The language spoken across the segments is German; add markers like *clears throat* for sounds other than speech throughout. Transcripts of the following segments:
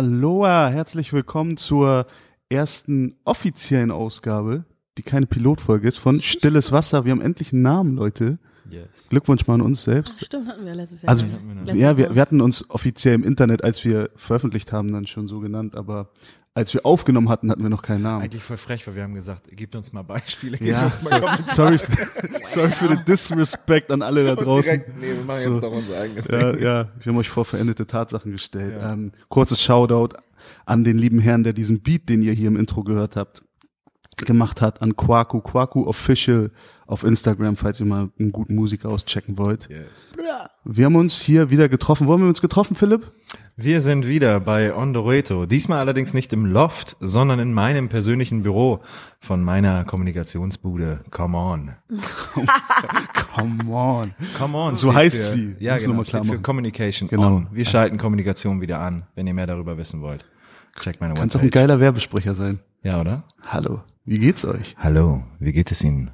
Aloha, herzlich willkommen zur ersten offiziellen Ausgabe, die keine Pilotfolge ist, von Stilles Wasser. Wir haben endlich einen Namen, Leute. Yes. Glückwunsch mal an uns Ach, selbst. stimmt, hatten wir letztes Jahr. Also, ja, wir, wir hatten uns offiziell im Internet, als wir veröffentlicht haben, dann schon so genannt, aber als wir aufgenommen hatten, hatten wir noch keinen Namen. Eigentlich voll frech, weil wir haben gesagt, gebt uns mal Beispiele. Ja, uns mal so, sorry, für, sorry für den Disrespect an alle da draußen. Direkt, nee, wir machen So. jetzt doch unser eigenes Ja, Ding. ja, wir haben euch vor veränderte Tatsachen gestellt. Ja. Ähm, kurzes Shoutout an den lieben Herrn, der diesen Beat, den ihr hier im Intro gehört habt, gemacht hat, an Kwaku, Kwaku Official auf Instagram, falls ihr mal einen guten Musiker auschecken wollt. Yes. Ja. Wir haben uns hier wieder getroffen. Wo haben wir uns getroffen, Philipp? Wir sind wieder bei Ondoreto. Diesmal allerdings nicht im Loft, sondern in meinem persönlichen Büro von meiner Kommunikationsbude. Come on. *laughs* Come on. Come on. So heißt für, sie. Ja, Muss genau. klar steht für. Communication Genau. on. Wir schalten Kommunikation wieder an, wenn ihr mehr darüber wissen wollt. Checkt meine Kannst auch ein geiler Werbesprecher sein. Ja, oder? Hallo. Wie geht's euch? Hallo, wie geht es Ihnen?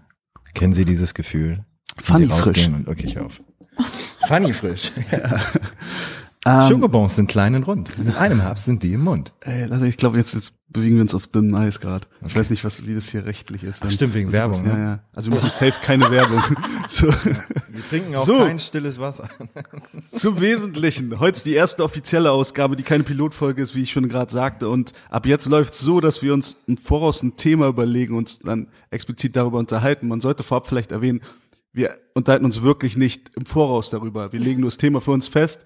Kennen Sie dieses Gefühl? Funny frisch. Und, okay, ich auf. *laughs* Funny frisch. *laughs* *laughs* Ähm, Schokobons sind klein und rund. Mit einem Haps sind die im Mund. ey, also ich glaube, jetzt, jetzt bewegen wir uns auf dünnem Eis gerade. Ich weiß nicht, was, wie das hier rechtlich ist. Ach, stimmt, wegen Also, Werbung, Ja, ne? ja. Also wir machen safe keine *laughs* Werbung. So. Wir trinken auch So. kein stilles Wasser. *laughs* Zum Wesentlichen. Heute ist die erste offizielle Ausgabe, die keine Pilotfolge ist, wie ich schon gerade sagte. Und ab jetzt läuft es so, dass wir uns im Voraus ein Thema überlegen und uns dann explizit darüber unterhalten. Man sollte vorab vielleicht erwähnen, wir unterhalten uns wirklich nicht im Voraus darüber. Wir legen nur das Thema für uns fest,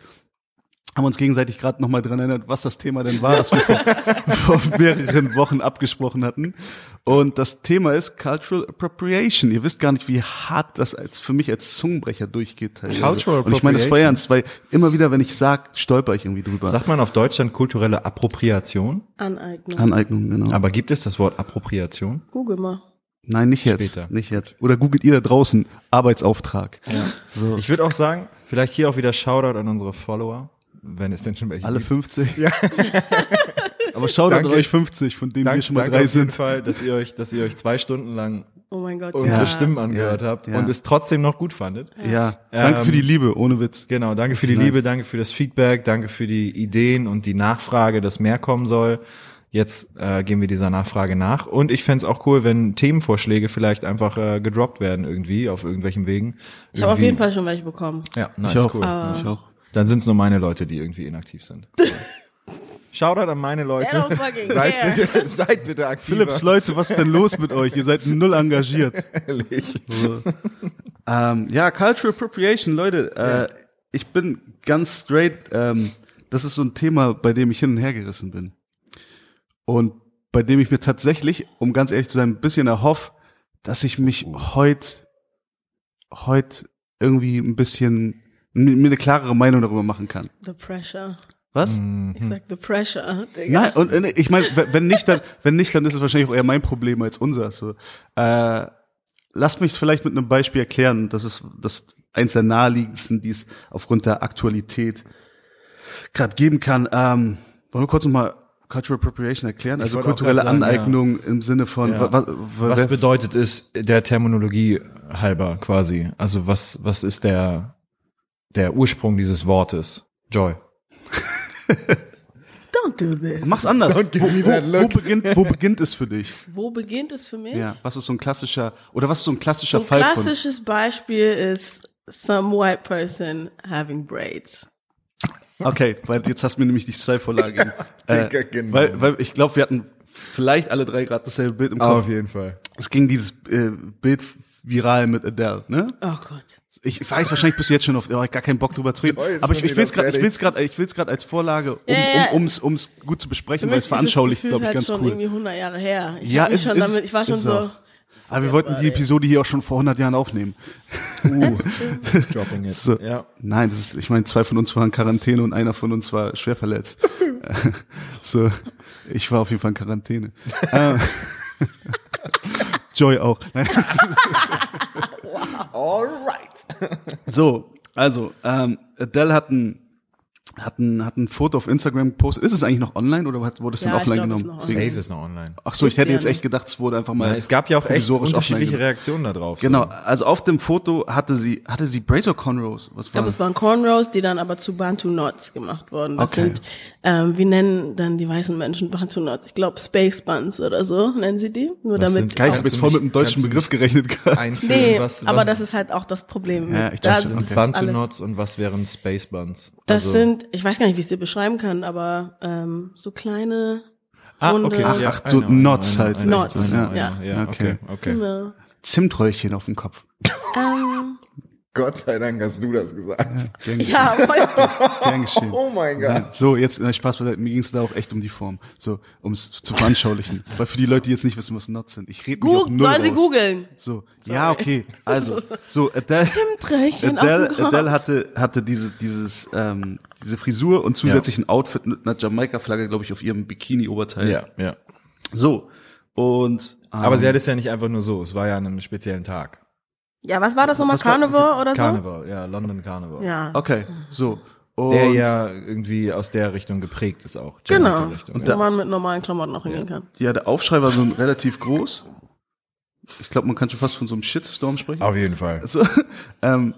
haben uns gegenseitig gerade nochmal dran erinnert, was das Thema denn war, das wir vor, *laughs* vor mehreren Wochen abgesprochen hatten. Und das Thema ist Cultural Appropriation. Ihr wisst gar nicht, wie hart das als für mich als Zungenbrecher durchgeht. teilweise. Cultural Und ich meine das voll Appropriation. ernst, weil immer wieder, wenn ich sag, stolper ich irgendwie drüber. Sagt man auf Deutsch dann kulturelle Appropriation? Aneignung. Aneignung, genau. Aber gibt es das Wort Appropriation? Google mal. Nein, nicht jetzt. Später. Nicht jetzt. Oder googelt ihr da draußen Arbeitsauftrag. So. Ich würde auch sagen, vielleicht hier auch wieder Shoutout an unsere Follower, wenn es denn schon welche Alle gibt. 50? Ja. *laughs* Aber schaut an Danke. euch 50, von denen wir Danke, schon mal danke drei auf jeden sind. Fall, dass ihr euch, dass ihr euch zwei Stunden lang Oh mein Gott. unsere ja. Stimmen angehört Ja, habt ja. und es trotzdem noch gut fandet. Ja. Danke Ähm, für die Liebe, ohne Witz. Genau, danke für die Nice. Liebe, danke für das Feedback, danke für die Ideen und die Nachfrage, dass mehr kommen soll. Jetzt äh, gehen wir dieser Nachfrage nach. Und ich fänd's auch cool, wenn Themenvorschläge vielleicht einfach äh, gedroppt werden irgendwie auf irgendwelchen Wegen. Ich habe auf jeden Fall schon welche bekommen. Ja, nice, ich auch. cool. Ah. Ich auch. Dann sind's nur meine Leute, die irgendwie inaktiv sind. *laughs* Shoutout an meine Leute. *laughs* Seid bitte, seid bitte aktiv. Philips Leute, was ist denn los mit euch? Ihr seid null engagiert. *laughs* Ehrlich. So. ähm, ja, Cultural Appropriation, Leute, äh, ich bin ganz straight, ähm, das ist so ein Thema, bei dem ich hin und her gerissen bin. Und bei dem ich mir tatsächlich, um ganz ehrlich zu sein, ein bisschen erhoffe, dass ich mich heut, heut irgendwie ein bisschen, mir eine klarere Meinung darüber machen kann. The pressure. Was? Mhm. Ich sag the pressure, Digga. Nein, und äh, ich meine, wenn nicht, dann, wenn nicht, dann ist es wahrscheinlich auch eher mein Problem als unser. So, äh, lasst mich es vielleicht mit einem Beispiel erklären. Das ist das eins der naheliegendsten, die es aufgrund der Aktualität gerade geben kann. Ähm, wollen wir kurz nochmal Cultural Appropriation erklären? Also kulturelle sagen, Aneignung im Sinne von Ja. wa- wa- Was wer- bedeutet es der Terminologie halber quasi? Also was, was ist der, der Ursprung dieses Wortes? Joy. *laughs* Don't do this. Mach's anders. Don't give Wo, me wo, that wo, look. beginnt, wo beginnt es für dich? Wo beginnt es für mich? Ja, was ist so ein klassischer oder was ist so ein klassischer So ein Fall von? klassisches Beispiel ist some white person having braids. Okay, weil jetzt hast du mir nämlich die Steilvorlage gegeben. *laughs* Digga, genau. Weil, weil ich glaube, wir hatten vielleicht alle drei gerade dasselbe Bild im Kopf. jeden Fall. Es ging dieses äh, Bild viral mit Adele, ne? Oh Gott. Ich weiß wahrscheinlich bis jetzt schon auf, oh, ich gar keinen Bock drüber zu reden. Aber ich, ich will es gerade, ich fertig. will es gerade, ich will es gerade als Vorlage, um, Ja, ja. um, ums, ums gut zu besprechen, weil es veranschaulicht, glaube ich, halt ganz schon cool. irgendwie 100 Jahre her. Ich Ja, ist- schon ist- damit, ich war schon ist so. auch. Aber wir wollten die Episode hier auch schon vor 100 Jahren aufnehmen. *laughs* Uh, *laughs* dropping it. So. Ja. Nein, das ist, ich meine, zwei von uns waren in Quarantäne und einer von uns war schwer verletzt. *laughs* so, ich war auf jeden Fall in Quarantäne. Ähm, Joy auch. Nein. Alright. So, also, ähm, Adele hat ein hat ein, hat ein Foto auf Instagram gepostet. Ist es eigentlich noch online oder hat, wurde es Ja, denn ich offline glaub, ist genommen? noch Wegen- Safe ist noch online. Ach so, ich hätte jetzt echt gedacht, es wurde einfach mal. Ja, es gab ja auch echt unterschiedliche Reaktionen da drauf. Genau, So. also auf dem Foto hatte sie, hatte sie Braids oder Cornrows? Was Ich war glaube, es waren Cornrows, die dann aber zu Bantu Knots gemacht wurden. Das Okay. sind, ähm, wie nennen dann die weißen Menschen Bantu Knots? Ich glaube Space Buns oder so nennen sie die. Nur Was damit. Geil, ich habe jetzt voll mit einem deutschen Begriff gerechnet gerade. Nee, was, aber was das ist halt auch das Problem. Ja, ich da dachte, sind okay. Bantu Knots und was wären Space Buns? Das Also- sind, ich weiß gar nicht, wie ich es dir beschreiben kann, aber ähm, so kleine. ah, runde- okay, ja, Ach, so Knots know, halt, Knots, ja. ja, okay, okay. Genau. Zimtröllchen auf dem Kopf. Ähm, Gott sei Dank hast du das gesagt. Gern, ja, voll. gern geschehen. Oh mein Nein, so, jetzt Spaß beiseite. Mir ging es da auch echt um die Form. So, um es zu veranschaulichen. *laughs* Weil für die Leute, die jetzt nicht wissen, was Knots sind. Ich rede Gu null sollen sie googeln. So, ja, okay. Also, so, Adele, *laughs* Adele. Adele hatte, hatte diese, dieses, ähm, diese Frisur und zusätzlich ein Outfit mit einer Jamaika-Flagge, glaube ich, auf ihrem Bikini-Oberteil. Ja, ja. So. Und, ähm, Aber sie hat es ja nicht einfach nur so. Es war ja an einem speziellen Tag. Ja, was war das nochmal? Carnival oder so? Carnival, ja, London Carnival. Ja. Okay, so. Und, Der ja irgendwie aus der Richtung geprägt ist auch. Genau. Jamaika-Richtung, Und ja. Wo man mit normalen Klamotten auch hingehen kann. ja, der Aufschrei war so *laughs* relativ groß. Ich glaube, man kann schon fast von so einem Shitstorm sprechen. Auf jeden Fall. Also, *laughs* ähm,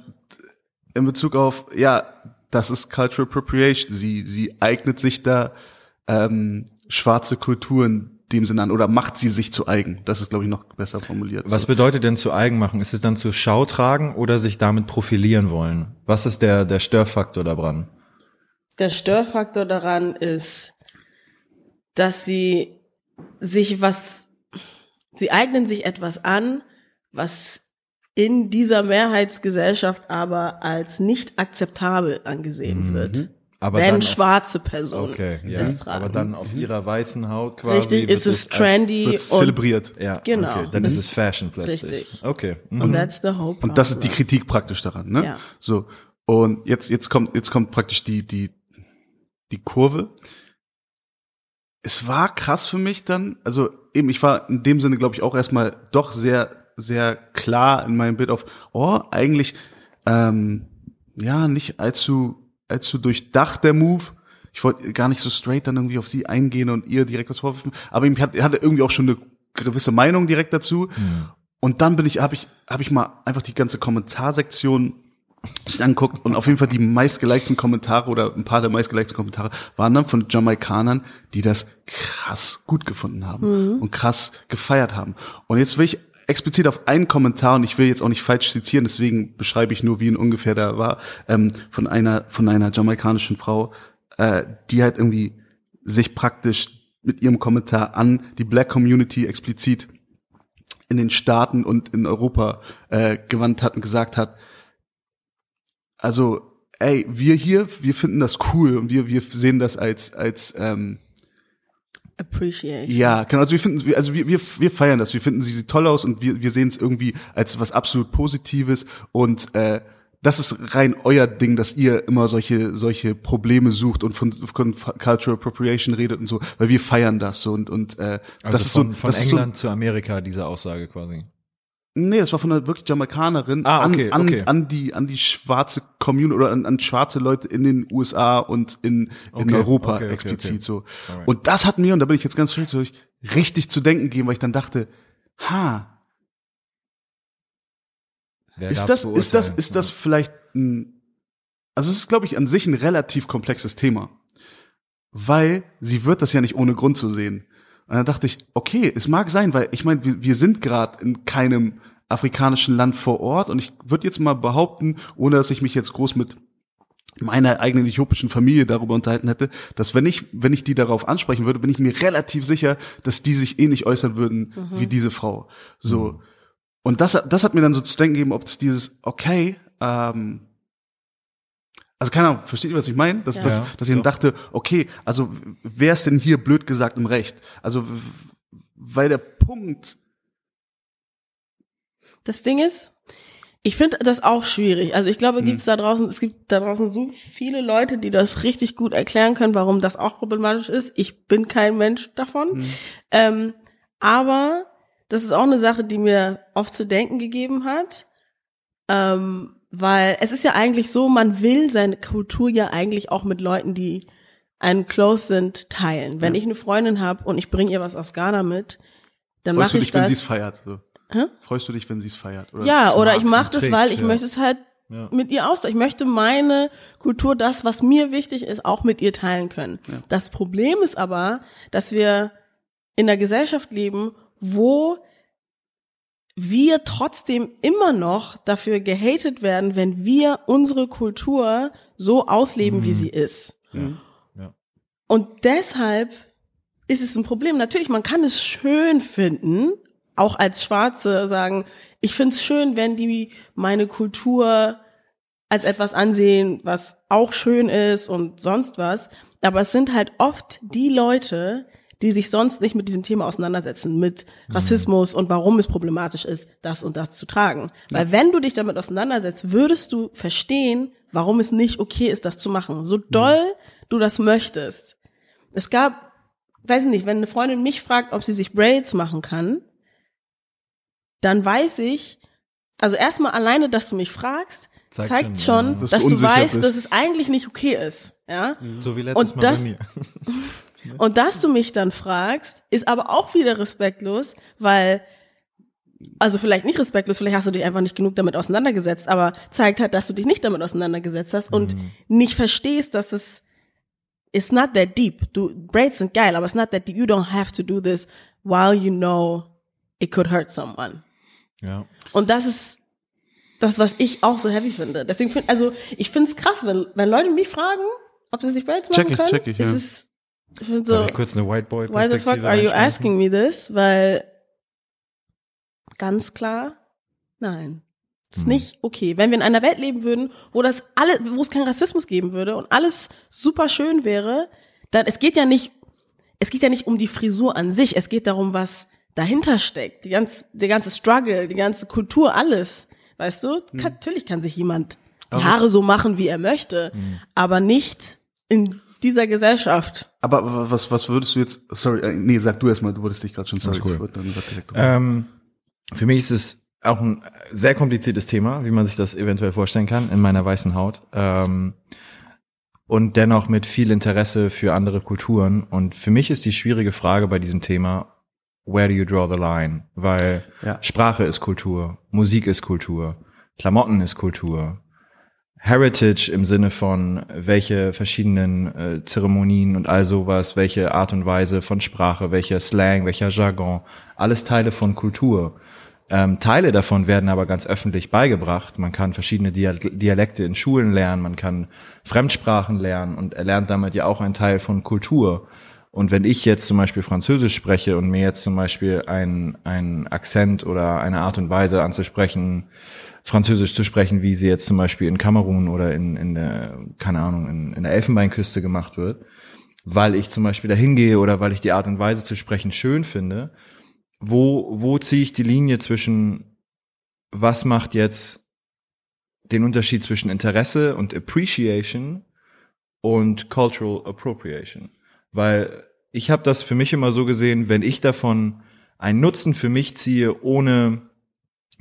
in Bezug auf, ja, das ist Cultural Appropriation. Sie, sie eignet sich da ähm, schwarze Kulturen dem Sinne an oder macht sie sich zu eigen. Das ist, glaube ich, noch besser formuliert. Was so. bedeutet denn zu eigen machen? Ist es dann zur Schau tragen oder sich damit profilieren wollen? Was ist der, der Störfaktor daran? Der Störfaktor daran ist, dass sie sich was, sie eignen sich etwas an, was in dieser Mehrheitsgesellschaft aber als nicht akzeptabel angesehen wird. Aber wenn schwarze Personen Okay, ja. es tragen. Aber dann auf ihrer weißen Haut quasi. Richtig, wird ist es trendy Wird's und, zelebriert. Ja, Genau. Okay, dann ist es Fashion plötzlich. richtig. Okay. Mhm. und that's the whole Und das ist die. Kritik praktisch daran, ne? Ja. So. Und jetzt, jetzt kommt, jetzt kommt praktisch die, die, die Kurve. Es war krass für mich dann, also eben, ich war in dem Sinne, glaube ich, auch erstmal doch sehr, sehr klar in meinem Bild auf, oh, eigentlich, ähm, ja, nicht allzu, allzu durchdacht der Move. Ich wollte gar nicht so straight dann irgendwie auf sie eingehen und ihr direkt was vorwerfen, aber ich hatte, hatte irgendwie auch schon eine gewisse Meinung direkt dazu. Und dann bin ich, habe ich, habe ich mal einfach die ganze Kommentarsektion sich anguckt und auf jeden Fall die meistgelikten Kommentare oder ein paar der meistgelikten Kommentare waren dann von Jamaikanern, die das krass gut gefunden haben und krass gefeiert haben. Und jetzt will ich explizit auf einen Kommentar und ich will jetzt auch nicht falsch zitieren, deswegen beschreibe ich nur, wie ihn ungefähr da war, ähm, von einer von einer jamaikanischen Frau, äh, die halt irgendwie sich praktisch mit ihrem Kommentar an die Black Community explizit in den Staaten und in Europa äh, gewandt hat und gesagt hat, also, ey, wir hier, wir finden das cool und wir, wir sehen das als, als ähm, Appreciation. ja, genau, also wir finden, wir- also wir, wir, wir feiern das, wir finden, sie sieht toll aus und wir, wir sehen es irgendwie als was absolut Positives und äh, das ist rein euer Ding, dass ihr immer solche solche Probleme sucht und von, von Cultural Appropriation redet und so, weil wir feiern das so und und äh, Also das ist von, so von das ist so, England zu Amerika, diese Aussage quasi. Nee, das war von einer wirklich Jamaikanerin Ah, okay, an, an, okay. an die an die schwarze Community oder an, an schwarze Leute in den USA und in, in Okay, Europa explizit so. Alright. Und das hat mir und da bin ich jetzt ganz straight zu euch richtig zu denken gegeben, weil ich dann dachte, ha, Wer ist das ist das ist das vielleicht ein also es ist glaube ich an sich ein relativ komplexes Thema, weil sie wird das ja nicht ohne Grund zu sehen. Und dann dachte ich, okay, es mag sein, weil ich meine, wir, wir sind gerade in keinem afrikanischen Land vor Ort und ich würde jetzt mal behaupten, ohne dass ich mich jetzt groß mit meiner eigenen äthiopischen Familie darüber unterhalten hätte, dass wenn ich, wenn ich die darauf ansprechen würde, bin ich mir relativ sicher, dass die sich ähnlich äußern würden wie diese Frau. So. Und das, das hat mir dann so zu denken gegeben, ob es dieses, okay, ähm, also keine Ahnung, versteht ihr, was ich meine? Dass, Ja. dass, dass ich dann dachte, okay, also wer ist denn hier blöd gesagt im Recht? Also, weil der Punkt, Das Ding ist, ich finde das auch schwierig. Also ich glaube, gibt's da draußen, es gibt da draußen so viele Leute, die das richtig gut erklären können, warum das auch problematisch ist. Ich bin kein Mensch davon. Ähm, aber das ist auch eine Sache, die mir oft zu denken gegeben hat. Ähm, Weil es ist ja eigentlich so, man will seine Kultur ja eigentlich auch mit Leuten, die einen close sind, teilen. Wenn ich eine Freundin habe und ich bringe ihr was aus Ghana mit, dann Freust mache du ich dich, wenn das. sie es feiert? So. Hä? Freust du dich, wenn sie es feiert? Oder Ja, oder ich mache das, trägt? weil ich ja. möchte es halt Ja. mit ihr austauschen. Ich möchte meine Kultur, das, was mir wichtig ist, auch mit ihr teilen können. Das Problem ist aber, dass wir in einer Gesellschaft leben, wo wir trotzdem immer noch dafür gehatet werden, wenn wir unsere Kultur so ausleben, wie sie ist. Ja. Ja. Und deshalb ist es ein Problem. Natürlich, man kann es schön finden, auch als Schwarze sagen, ich finde es schön, wenn die meine Kultur als etwas ansehen, was auch schön ist und sonst was. Aber es sind halt oft die Leute, die sich sonst nicht mit diesem Thema auseinandersetzen, mit Rassismus und warum es problematisch ist, das und das zu tragen. Weil wenn du dich damit auseinandersetzt, würdest du verstehen, warum es nicht okay ist, das zu machen. So doll du das möchtest. Es gab, weiß nicht, wenn eine Freundin mich fragt, ob sie sich Braids machen kann, dann weiß ich, also erstmal alleine, dass du mich fragst, Zeigt zeigt, schon, schon, ja, dass dass, du weißt, bist. dass es eigentlich nicht okay ist. Ja. So wie letztes Und Mal das- bei mir. *laughs* Und dass du mich dann fragst, ist aber auch wieder respektlos, weil, also vielleicht nicht respektlos, vielleicht hast du dich einfach nicht genug damit auseinandergesetzt, aber zeigt halt, dass du dich nicht damit auseinandergesetzt hast und nicht verstehst, dass es, it's not that deep. Du, Braids sind geil, aber it's not that deep. You don't have to do this while you know it could hurt someone. Ja. Und das ist das, was ich auch so heavy finde. Deswegen find, also ich finde es krass, wenn, wenn Leute mich fragen, ob sie sich Braids machen Check ich, können. check ich, ist ja. es, ich find Darf so, ich kurz eine White Boy why the fuck are you asking me this? Weil ganz klar, nein. Das ist Hm. nicht okay. Wenn wir in einer Welt leben würden, wo das alle, wo es keinen Rassismus geben würde und alles super schön wäre, dann es geht ja nicht, es geht ja nicht um die Frisur an sich, es geht darum, was dahinter steckt, die ganze, der ganze Struggle, die ganze Kultur, alles. Weißt du? Hm. Kann, natürlich kann sich jemand die Haare so machen, wie er möchte, Hm. aber nicht in dieser Gesellschaft. Aber was, was würdest du jetzt, sorry, äh, nee, sag du erstmal, du wolltest dich gerade schon, sorry, cool. ich wollte dann direkt Ähm, für mich ist es auch ein sehr kompliziertes Thema, wie man sich das eventuell vorstellen kann, in meiner weißen Haut. Ähm, und dennoch mit viel Interesse für andere Kulturen. Und für mich ist die schwierige Frage bei diesem Thema, where do you draw the line? Weil Ja. Sprache ist Kultur, Musik ist Kultur, Klamotten ist Kultur. Heritage im Sinne von welche verschiedenen äh, Zeremonien und all sowas, welche Art und Weise von Sprache, welcher Slang, welcher Jargon, alles Teile von Kultur. Ähm, Teile davon werden aber ganz öffentlich beigebracht. Man kann verschiedene Dia Dialekte in Schulen lernen, man kann Fremdsprachen lernen und er lernt damit ja auch einen Teil von Kultur. Und wenn ich jetzt zum Beispiel Französisch spreche und mir jetzt zum Beispiel ein, ein Akzent oder eine Art und Weise anzusprechen, Französisch zu sprechen, wie sie jetzt zum Beispiel in Kamerun oder in, in der, keine Ahnung, in, in der Elfenbeinküste gemacht wird, weil ich zum Beispiel dahin gehe oder weil ich die Art und Weise zu sprechen schön finde, wo, wo ziehe ich die Linie zwischen, was macht jetzt den Unterschied zwischen Interesse und Appreciation und Cultural Appropriation? Weil ich habe das für mich immer so gesehen, wenn ich davon einen Nutzen für mich ziehe, ohne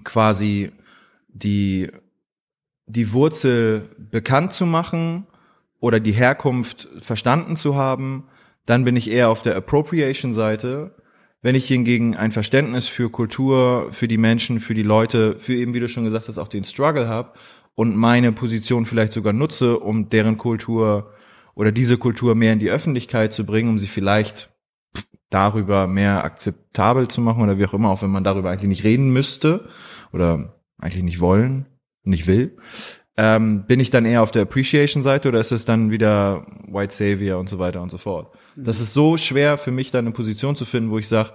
quasi die, die Wurzel bekannt zu machen oder die Herkunft verstanden zu haben, dann bin ich eher auf der Appropriation-Seite. Wenn ich hingegen ein Verständnis für Kultur, für die Menschen, für die Leute, für eben, wie du schon gesagt hast, auch den Struggle habe und meine Position vielleicht sogar nutze, um deren Kultur oder diese Kultur mehr in die Öffentlichkeit zu bringen, um sie vielleicht darüber mehr akzeptabel zu machen oder wie auch immer, auch wenn man darüber eigentlich nicht reden müsste oder eigentlich nicht wollen, nicht will. Ähm, bin ich dann eher auf der Appreciation-Seite oder ist es dann wieder White Savior und so weiter und so fort? Das ist so schwer für mich, da eine Position zu finden, wo ich sage,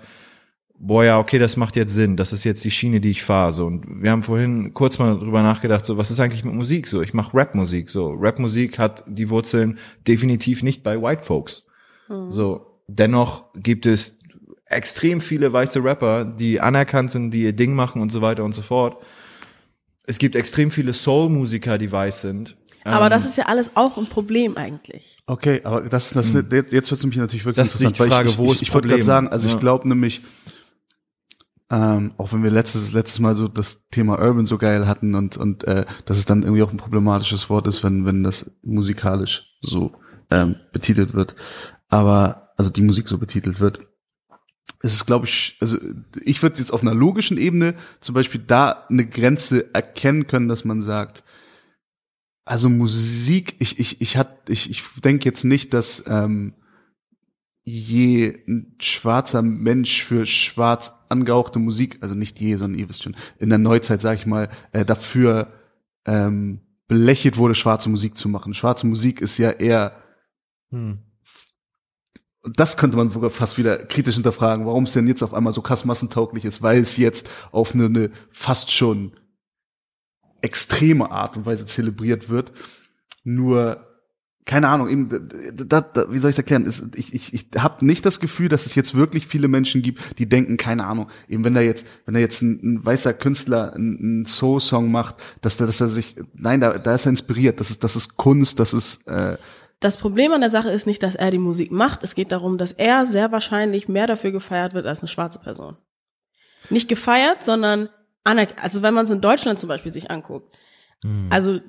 boah, ja, okay, das macht jetzt Sinn, das ist jetzt die Schiene, die ich fahre. So. Und wir haben vorhin kurz mal drüber nachgedacht, so, was ist eigentlich mit Musik so? Ich mache Rap-Musik so. Rap-Musik hat die Wurzeln definitiv nicht bei White Folks. So, dennoch gibt es extrem viele weiße Rapper, die anerkannt sind, die ihr Ding machen und so weiter und so fort. Es gibt extrem viele Soul-Musiker, die weiß sind. Aber Ähm, das ist ja alles auch ein Problem eigentlich. Okay, aber das, das jetzt, jetzt wird es mich natürlich wirklich Hm. Das ist die interessant, weil Frage, ich, wo ich, ist ich, ich wollte gerade sagen, also Ja. ich glaube nämlich, Ähm, auch wenn wir letztes, letztes Mal so das Thema Urban so geil hatten und, und äh, dass es dann irgendwie auch ein problematisches Wort ist, wenn, wenn das musikalisch so ähm, betitelt wird. Aber, also die Musik so betitelt wird. Es ist, glaube ich, also ich würde jetzt auf einer logischen Ebene zum Beispiel da eine Grenze erkennen können, dass man sagt, also Musik, ich, ich, ich hat, ich, ich denke jetzt nicht, dass ähm, je ein schwarzer Mensch für schwarz angehauchte Musik, also nicht je, sondern ihr wisst schon, in der Neuzeit, sage ich mal, äh, dafür ähm, belächelt wurde, schwarze Musik zu machen. Schwarze Musik ist ja eher, hm. Das könnte man sogar fast wieder kritisch hinterfragen, warum es denn jetzt auf einmal so krass massentauglich ist, weil es jetzt auf eine, eine fast schon extreme Art und Weise zelebriert wird. Nur keine Ahnung, eben, da, da, wie soll ich es erklären? Ich ich, ich habe nicht das Gefühl, dass es jetzt wirklich viele Menschen gibt, die denken, keine Ahnung, eben wenn da jetzt, wenn da jetzt ein, ein weißer Künstler einen Soul-Song macht, dass, dass er sich, nein, da, da ist er inspiriert, das ist, das ist Kunst, das ist äh, das Problem an der Sache ist nicht, dass er die Musik macht. Es geht darum, dass er sehr wahrscheinlich mehr dafür gefeiert wird als eine schwarze Person. Nicht gefeiert, sondern anerkannt. Also wenn man es in Deutschland zum Beispiel sich anguckt. Mhm. Also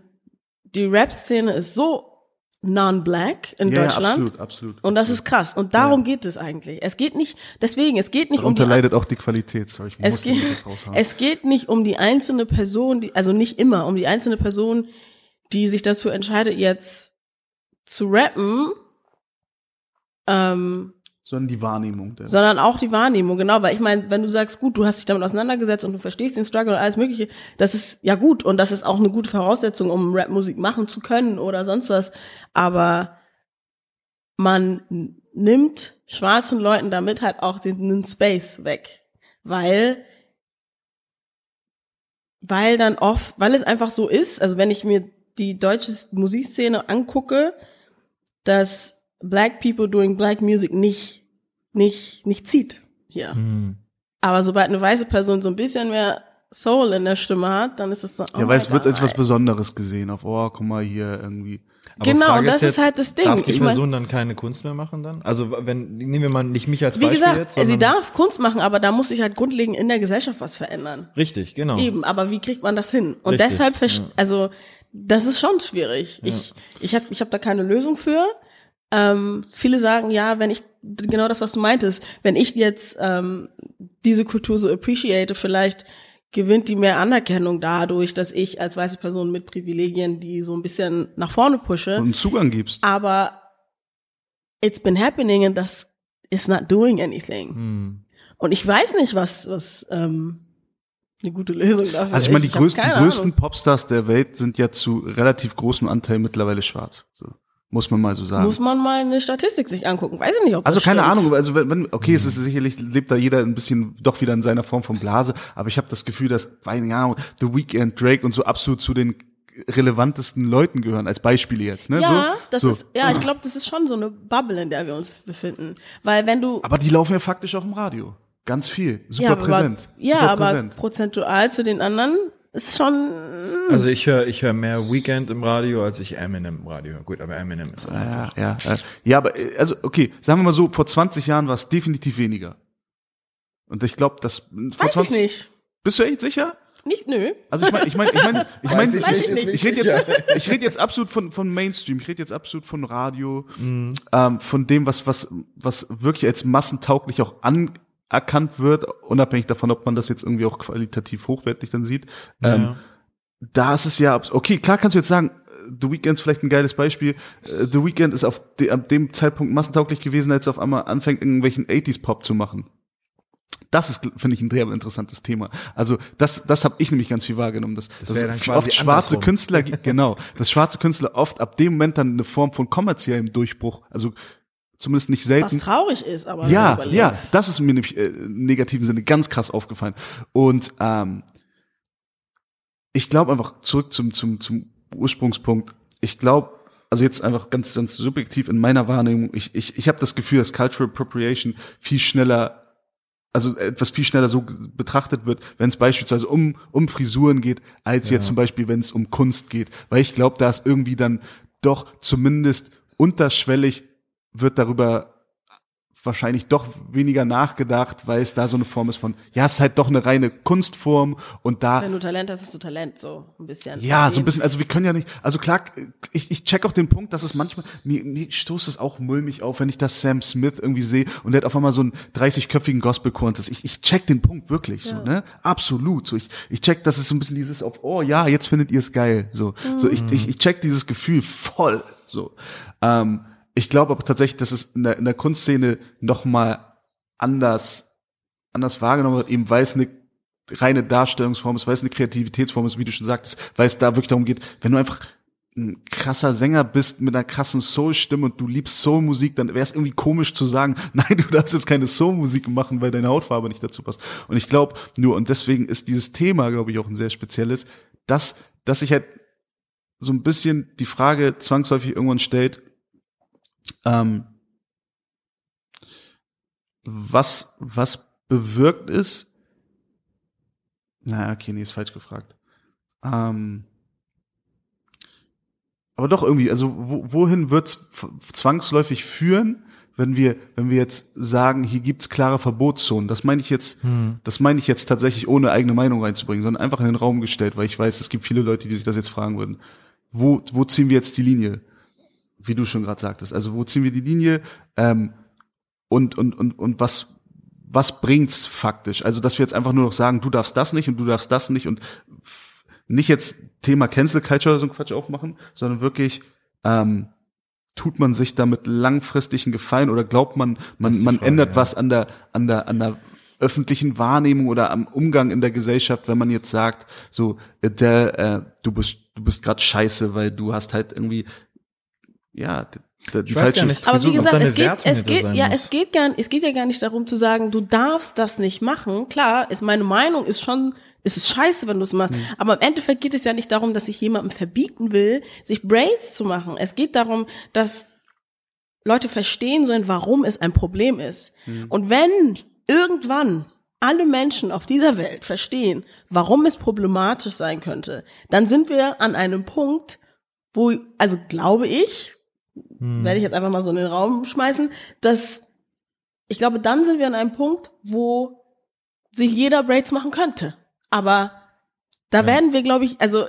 die Rap-Szene ist so non-black in ja, Deutschland. Ja, absolut, absolut. Und das absolut. ist krass. Und darum ja. geht es eigentlich. Es geht nicht, deswegen, es geht nicht Darunter um die, leidet auch die Qualität. Sorry, ich es geht, *laughs* es geht nicht um die einzelne Person, die, also nicht immer, um die einzelne Person, die sich dazu entscheidet, jetzt zu rappen, ähm, sondern die Wahrnehmung. Der sondern auch die Wahrnehmung, genau, weil ich meine, wenn du sagst, gut, du hast dich damit auseinandergesetzt und du verstehst den Struggle und alles mögliche, das ist ja gut und das ist auch eine gute Voraussetzung, um Rapmusik machen zu können oder sonst was, aber man nimmt schwarzen Leuten damit halt auch den, den Space weg, weil weil dann oft, weil es einfach so ist, also wenn ich mir die deutsche Musikszene angucke, dass Black People doing Black Music nicht, nicht, nicht zieht hier. Mhm. Aber sobald eine weiße Person so ein bisschen mehr Soul in der Stimme hat, dann ist es so. Oh ja, weil es wird als was Besonderes gesehen, auf, oh, guck mal hier irgendwie. Aber genau, Frage das ist, jetzt, halt das Ding. Darf die ich Person mein, dann keine Kunst mehr machen dann? Also wenn, nehmen wir mal nicht mich als wie Beispiel gesagt, jetzt. Sie darf Kunst machen, aber da muss sich halt grundlegend in der Gesellschaft was verändern. Richtig, genau. Eben, aber wie kriegt man das hin? Und Richtig, deshalb, ja. also das ist schon schwierig. Ja. Ich, ich habe ich hab da keine Lösung für. Ähm, viele sagen, ja, wenn ich, genau das, was du meintest, wenn ich jetzt ähm, diese Kultur so appreciate, vielleicht gewinnt die mehr Anerkennung dadurch, dass ich als weiße Person mit Privilegien die so ein bisschen nach vorne pushe. Und Zugang gibst. Aber it's been happening and das is not doing anything. Hm. Und ich weiß nicht, was, was ähm, eine gute Lösung dafür Also ich meine, die, größten, die größten Popstars der Welt sind ja zu relativ großem Anteil mittlerweile schwarz. So. Muss man mal so sagen. Muss man mal eine Statistik sich angucken. Weiß ich nicht, ob Also keine stimmt. Ahnung, also wenn, wenn okay, mhm. es ist sicherlich lebt da jeder ein bisschen doch wieder in seiner Form von Blase, aber ich habe das Gefühl, dass keine Ahnung, The Weeknd, Drake und so absolut zu den relevantesten Leuten gehören als Beispiele jetzt, ne? Ja, so, das so. ist ja, ich *clears throat* glaube, das ist schon so eine Bubble, in der wir uns befinden, weil wenn du Aber die laufen ja faktisch auch im Radio. Ganz viel, super ja, präsent. Aber, ja, aber präsent. prozentual zu den anderen ist schon. Mm. Also ich höre ich höre mehr Weekend im Radio, als ich Eminem im Radio höre. Gut, aber Eminem ist einfach. Ja, ja, ja, aber äh, also okay, sagen wir mal so, vor 20 Jahren war es definitiv weniger. Und ich glaube, das vor Weiß 20 ich nicht. Bist du echt sicher? Nicht, nö. Also ich meine, ich meine, ich meine, *laughs* ich meine, ich, ich, ich, ich rede jetzt, ich rede jetzt absolut von von Mainstream. Ich rede jetzt absolut von Radio, mhm. ähm, von dem, was was was wirklich als massentauglich auch an erkannt wird, unabhängig davon, ob man das jetzt irgendwie auch qualitativ hochwertig dann sieht. Ja. Ähm, da ist es ja, okay, klar kannst du jetzt sagen, The Weeknd ist vielleicht ein geiles Beispiel. Äh, The Weeknd ist auf de, ab dem Zeitpunkt massentauglich gewesen, als er auf einmal anfängt, irgendwelchen 80s Pop zu machen. Das ist, finde ich, ein sehr interessantes Thema. Also das, das habe ich nämlich ganz viel wahrgenommen, dass, das dass oft schwarze andersrum. Künstler, *laughs* genau, dass schwarze Künstler oft ab dem Moment dann eine Form von kommerziellem Durchbruch, also zumindest nicht selten. Was traurig ist, aber ja, ja, das ist mir nämlich äh, im negativen Sinne ganz krass aufgefallen. Und ähm, ich glaube einfach zurück zum zum zum Ursprungspunkt. Ich glaube, also jetzt einfach ganz ganz subjektiv in meiner Wahrnehmung. Ich ich ich habe das Gefühl, dass Cultural Appropriation viel schneller also etwas viel schneller so betrachtet wird, wenn es beispielsweise um, um Frisuren geht, als ja. jetzt zum Beispiel, wenn es um Kunst geht. Weil ich glaube, da ist irgendwie dann doch zumindest unterschwellig wird darüber wahrscheinlich doch weniger nachgedacht, weil es da so eine Form ist von, ja, es ist halt doch eine reine Kunstform und da. Wenn du Talent hast, hast du Talent, so ein bisschen. Ja, so ein bisschen, also wir können ja nicht, also klar, ich, ich check auch den Punkt, dass es manchmal, mir, mir stoßt es auch mulmig auf, wenn ich das Sam Smith irgendwie sehe und der hat auf einmal so einen 30-köpfigen Gospelchor und das, ich, ich check den Punkt wirklich so, Ja. ne? Absolut. So, ich, ich check, das ist so ein bisschen dieses auf, oh ja, jetzt findet ihr es geil. So, so ich, ich, ich check dieses Gefühl voll. So. Ähm, ich glaube aber tatsächlich, dass es in der, in der Kunstszene noch mal anders, anders wahrgenommen wird, eben weil es eine reine Darstellungsform ist, weil es eine Kreativitätsform ist, wie du schon sagtest, weil es da wirklich darum geht, wenn du einfach ein krasser Sänger bist mit einer krassen Soul-Stimme und du liebst Soul-Musik, dann wäre es irgendwie komisch zu sagen, *laughs* nein, du darfst jetzt keine Soul-Musik machen, weil deine Hautfarbe nicht dazu passt. Und ich glaube nur, und deswegen ist dieses Thema, glaube ich, auch ein sehr spezielles, dass, dass sich halt so ein bisschen die Frage zwangsläufig irgendwann stellt, ähm, was, was bewirkt ist, naja, okay, nee, ist falsch gefragt. Ähm, aber doch irgendwie, also wo, wohin wird's zwangsläufig führen, wenn wir, wenn wir jetzt sagen, hier gibt's klare Verbotszonen? Das meine ich jetzt, das meine ich jetzt tatsächlich ohne eigene Meinung reinzubringen, sondern einfach in den Raum gestellt, weil ich weiß, es gibt viele Leute, die sich das jetzt fragen würden. Wo, wo ziehen wir jetzt die Linie? Wie du schon gerade sagtest. Also wo ziehen wir die Linie? Ähm, und, und, und, und was, was bringt's faktisch? Also, dass wir jetzt einfach nur noch sagen, du darfst das nicht und du darfst das nicht und nicht jetzt Thema Cancel Culture oder so ein Quatsch aufmachen, sondern wirklich, ähm, tut man sich damit langfristigen Gefallen oder glaubt man, man, man Frage, ändert ja. was an der, an der, an der öffentlichen Wahrnehmung oder am Umgang in der Gesellschaft, wenn man jetzt sagt, so, äh, der, äh, du bist, du bist gerade scheiße, weil du hast halt irgendwie, ja, die Ich weiß gar nicht, Aber wie gesagt, es geht, Wertung es geht, ja, muss. es geht gar, es geht ja gar nicht darum zu sagen, du darfst das nicht machen. Klar, ist meine Meinung ist schon, es ist scheiße, wenn du es machst. Mhm. Aber im Endeffekt geht es ja nicht darum, dass ich jemandem verbieten will, sich Braids zu machen. Es geht darum, dass Leute verstehen sollen, warum es ein Problem ist. Mhm. Und wenn irgendwann alle Menschen auf dieser Welt verstehen, warum es problematisch sein könnte, dann sind wir an einem Punkt, wo, also glaube ich, Hm. werde ich jetzt einfach mal so in den Raum schmeißen, dass ich glaube, dann sind wir an einem Punkt, wo sich jeder Braids machen könnte. Aber da werden wir, glaube ich, also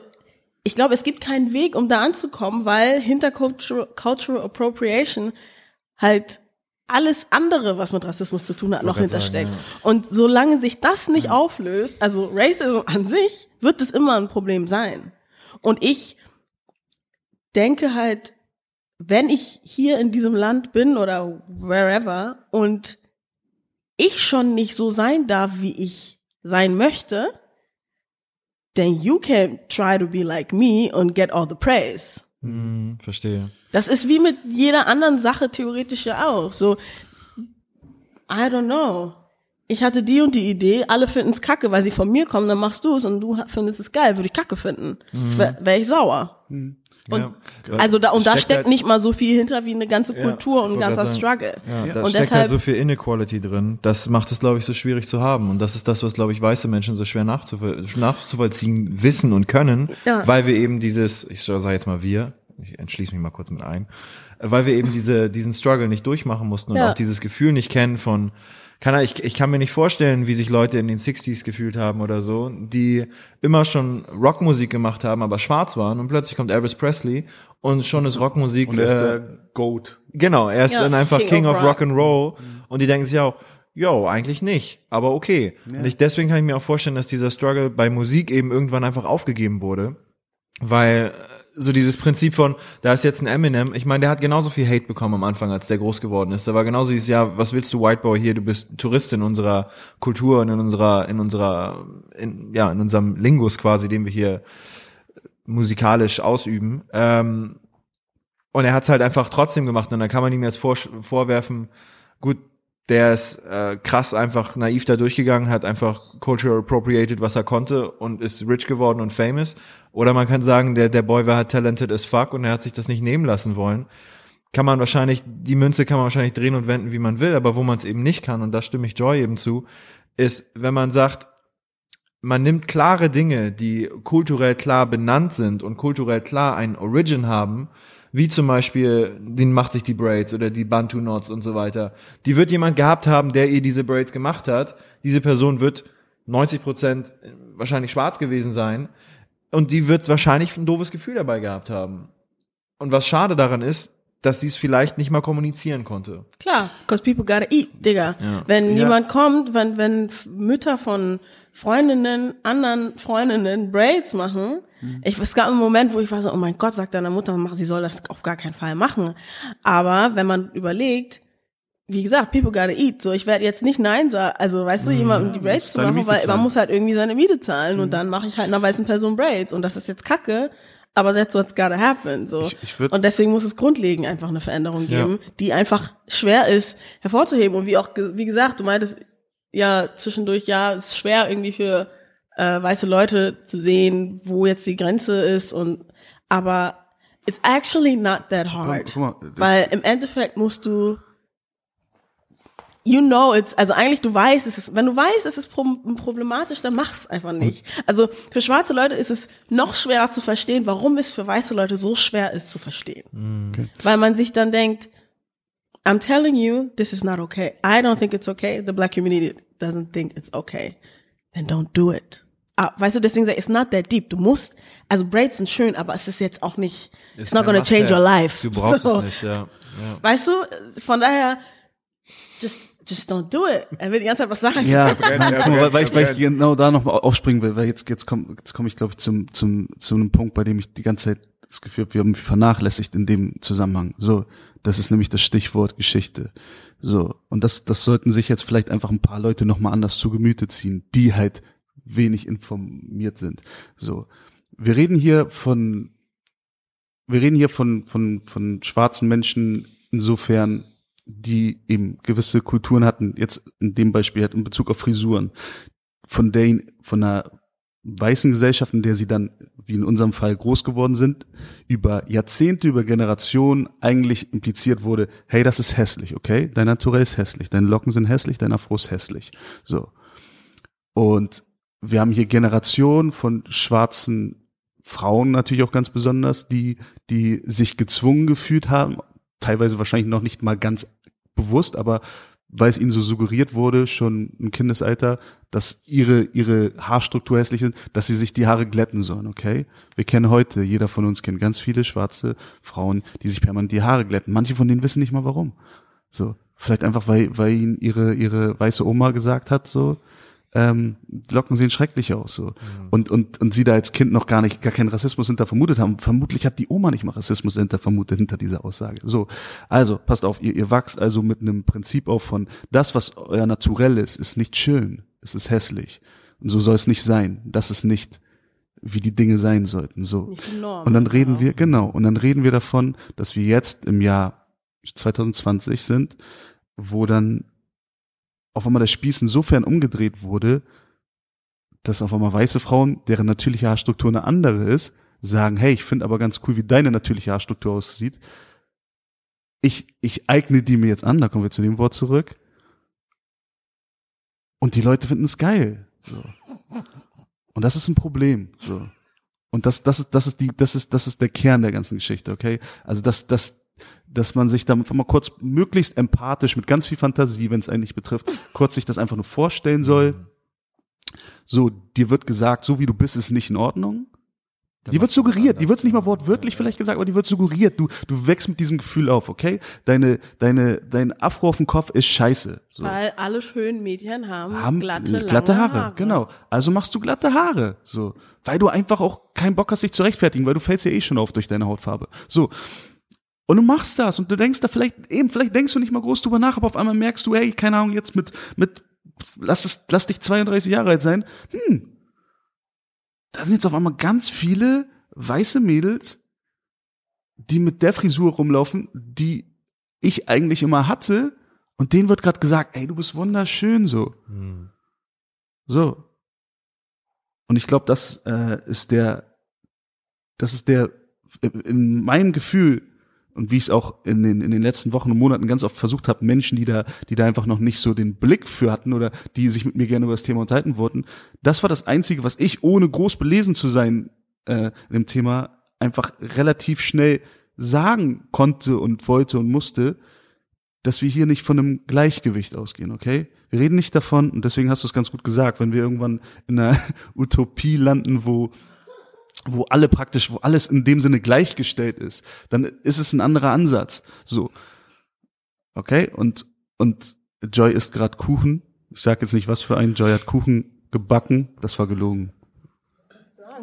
ich glaube, es gibt keinen Weg, um da anzukommen, weil hinter Cultural, Cultural Appropriation halt alles andere, was mit Rassismus zu tun hat, noch hintersteckt. sagen, Und solange sich das nicht auflöst, also Racism an sich, wird es immer ein Problem sein. Und ich denke halt, wenn ich hier in diesem Land bin oder wherever und ich schon nicht so sein darf, wie ich sein möchte, then you can try to be like me and get all the praise. Hm, verstehe. Das ist wie mit jeder anderen Sache theoretisch ja auch. So, I don't know. Ich hatte die und die Idee, alle finden es kacke, weil sie von mir kommen, dann machst du es und du findest es geil, würde ich kacke finden. Wäre wär ich sauer. Und, Ja. also da, und da Steckt steckt halt- nicht mal so viel hinter wie eine ganze Ja, Kultur und ich ein ganzer grad Struggle. Ja, da und steckt deshalb, halt so viel Inequality drin. Das macht es, glaube ich, so schwierig zu haben. Und das ist das, was, glaube ich, weiße Menschen so schwer nachzuvoll nachzuvollziehen wissen und können, Ja. weil wir eben dieses, ich sage jetzt mal wir, ich entschließe mich mal kurz mit ein, weil wir eben diese, diesen Struggle nicht durchmachen mussten und Ja. auch dieses Gefühl nicht kennen von, kann ich, ich kann mir nicht vorstellen, wie sich Leute in den 60s gefühlt haben oder so, die immer schon Rockmusik gemacht haben, aber schwarz waren und plötzlich kommt Elvis Presley und schon ist Rockmusik Und er ist äh, der Goat. Genau, er ist Ja, dann einfach King King, of of, Rock. And Roll und die denken sich auch, yo, eigentlich nicht, aber okay. Und ich, deswegen kann ich mir auch vorstellen, dass dieser Struggle bei Musik eben irgendwann einfach aufgegeben wurde, weil so dieses Prinzip von, da ist jetzt ein Eminem, ich meine, der hat genauso viel Hate bekommen am Anfang, als der groß geworden ist. Da war genauso dieses, ja, was willst du White Boy hier, du bist Tourist in unserer Kultur und in unserer, in unserer, in, ja, in unserem Lingus quasi, den wir hier musikalisch ausüben. Ähm, und er hat es halt einfach trotzdem gemacht und dann kann man ihm jetzt vor, vorwerfen, gut, der ist äh, krass einfach naiv da durchgegangen, hat einfach cultural appropriated, was er konnte und ist rich geworden und famous. Oder man kann sagen, der, der Boy war halt talented as fuck und er hat sich das nicht nehmen lassen wollen. Kann man wahrscheinlich, die Münze kann man wahrscheinlich drehen und wenden, wie man will, aber wo man es eben nicht kann, und da stimme ich Joy eben zu, ist, wenn man sagt, man nimmt klare Dinge, die kulturell klar benannt sind und kulturell klar ein Origin haben, wie zum Beispiel, den macht sich die Braids oder die Bantu Knots und so weiter. Die wird jemand gehabt haben, der ihr diese Braids gemacht hat. Diese Person wird 90 Prozent wahrscheinlich schwarz gewesen sein und die wird wahrscheinlich ein doofes Gefühl dabei gehabt haben. Und was schade daran ist, dass sie es vielleicht nicht mal kommunizieren konnte. Klar, cause people gotta eat, Digga. Ja. Wenn Ja. niemand kommt, wenn, wenn Mütter von Freundinnen, anderen Freundinnen Braids machen, Mhm. ich, es gab einen Moment, wo ich war so, oh mein Gott, sagt deiner Mutter, mach- sie soll das auf gar keinen Fall machen. Aber wenn man überlegt, wie gesagt, people gotta eat. So, ich werde jetzt nicht Nein sagen, also weißt du, jemandem die Braids zu machen, Miete weil zahlen. man muss halt irgendwie seine Miete zahlen und dann mache ich halt einer weißen Person Braids und das ist jetzt Kacke, aber that's what's gotta happen. So. Ich- ich und deswegen muss es grundlegend einfach eine Veränderung Ja. geben, die einfach schwer ist hervorzuheben und wie auch wie gesagt, du meintest ja zwischendurch ja, es ist schwer irgendwie für äh, weiße Leute zu sehen, wo jetzt die Grenze ist und aber it's actually not that hard. Mal, weil im Endeffekt musst du you know it's, also eigentlich du weißt, es ist, wenn du weißt, es ist pro- problematisch, dann mach's einfach nicht. Also für schwarze Leute ist es noch schwerer zu verstehen, warum es für weiße Leute so schwer ist zu verstehen. Okay. Weil man sich dann denkt, I'm telling you, this is not okay. I don't think it's okay. The black community doesn't think it's okay. Then don't do it. Ah, weißt du, deswegen sag ich, it's not that deep. Du musst, also Braids sind schön, aber es ist jetzt auch nicht, it's not gonna change your life. Du brauchst So. es nicht, ja. ja. Weißt du, von daher, just, just don't do it. Er will die ganze Zeit was sagen. Ja, brennt, mal, brennt, weil, ich, weil ich genau da noch mal aufspringen will, weil jetzt jetzt komme jetzt komme ich glaube ich zum zum zu einem Punkt, bei dem ich die ganze Zeit das Gefühl wir haben vernachlässigt in dem Zusammenhang. So, das ist nämlich das Stichwort Geschichte. So und das das sollten sich jetzt vielleicht einfach ein paar Leute noch mal anders zu Gemüte ziehen, die halt wenig informiert sind. So, wir reden hier von wir reden hier von von von schwarzen Menschen insofern die eben gewisse Kulturen hatten, jetzt in dem Beispiel halt in Bezug auf Frisuren, von der ihn, von einer weißen Gesellschaft, in der sie dann, wie in unserem Fall, groß geworden sind, über Jahrzehnte, über Generationen eigentlich impliziert wurde, hey, das ist hässlich, okay? Dein Naturell ist hässlich, deine Locken sind hässlich, dein Afro ist hässlich. So. Und wir haben hier Generationen von schwarzen Frauen natürlich auch ganz besonders, die, die sich gezwungen gefühlt haben, teilweise wahrscheinlich noch nicht mal ganz bewusst, aber weil es ihnen so suggeriert wurde, schon im Kindesalter, dass ihre, ihre Haarstruktur hässlich ist, dass sie sich die Haare glätten sollen, okay? Wir kennen heute, jeder von uns kennt ganz viele schwarze Frauen, die sich permanent die Haare glätten. Manche von denen wissen nicht mal warum. So. Vielleicht einfach, weil, weil ihnen ihre, ihre weiße Oma gesagt hat, so, ähm, Locken sehen schrecklich aus, so. Und, und, und sie da als Kind noch gar nicht, gar keinen Rassismus hinter vermutet haben. Vermutlich hat die Oma nicht mal Rassismus hinter vermutet, hinter dieser Aussage. So. Also, passt auf, ihr, ihr wachst also mit einem Prinzip auf von, das, was euer Naturell ist, ist nicht schön. Es ist hässlich. Und so soll es nicht sein. Das ist nicht, wie die Dinge sein sollten, so. Norm. Und dann reden Genau. wir, genau, und dann reden wir davon, dass wir jetzt im Jahr 2020 sind, wo dann auf einmal der Spieß insofern umgedreht wurde, dass auf einmal weiße Frauen, deren natürliche Haarstruktur eine andere ist, sagen, hey, ich finde aber ganz cool, wie deine natürliche Haarstruktur aussieht. Ich, ich eigne die mir jetzt an, da kommen wir zu dem Wort zurück. Und die Leute finden es geil. So. Und das ist ein Problem. So. Und das, das ist, das ist die, das ist, das ist der Kern der ganzen Geschichte, okay? Also, dass, dass, dass man sich da einfach mal kurz möglichst empathisch mit ganz viel Fantasie, wenn es eigentlich betrifft, kurz sich das einfach nur vorstellen soll. So, dir wird gesagt, so wie du bist, ist nicht in Ordnung. Die wird suggeriert, die wird nicht mal wortwörtlich vielleicht gesagt, aber die wird suggeriert. Du, du wächst mit diesem Gefühl auf, okay? Deine, deine, dein Afro auf dem Kopf ist scheiße. So Weil alle schönen Mädchen haben, haben glatte, glatte lange Haare. Genau. Also machst du glatte Haare. So. Weil du einfach auch keinen Bock hast, dich zu rechtfertigen, weil du fällst ja eh schon auf durch deine Hautfarbe. So. Und du machst das und du denkst da vielleicht, eben, vielleicht denkst du nicht mal groß drüber nach, aber auf einmal merkst du, hey, keine Ahnung, jetzt mit, mit, lass es, lass dich 32 Jahre alt sein. Hm. Da sind jetzt auf einmal ganz viele weiße Mädels, die mit der Frisur rumlaufen, die ich eigentlich immer hatte, und denen wird gerade gesagt, ey, du bist wunderschön so. Hm. So. Und ich glaube, das äh, ist der, das ist der, in meinem Gefühl und wie ich es auch in den, in den letzten Wochen und Monaten ganz oft versucht habe, Menschen, die da, die da einfach noch nicht so den Blick für hatten oder die sich mit mir gerne über das Thema unterhalten wollten, das war das Einzige, was ich, ohne groß belesen zu sein äh, in dem Thema, einfach relativ schnell sagen konnte und wollte und musste, dass wir hier nicht von einem Gleichgewicht ausgehen, okay? Wir reden nicht davon, und deswegen hast du es ganz gut gesagt, wenn wir irgendwann in einer *laughs* Utopie landen, wo wo alle praktisch, wo alles in dem Sinne gleichgestellt ist, dann ist es ein anderer Ansatz. So. Okay? Und, und Joy isst gerade Kuchen. Ich sag jetzt nicht, was für ein. Joy hat Kuchen gebacken. Das war gelogen.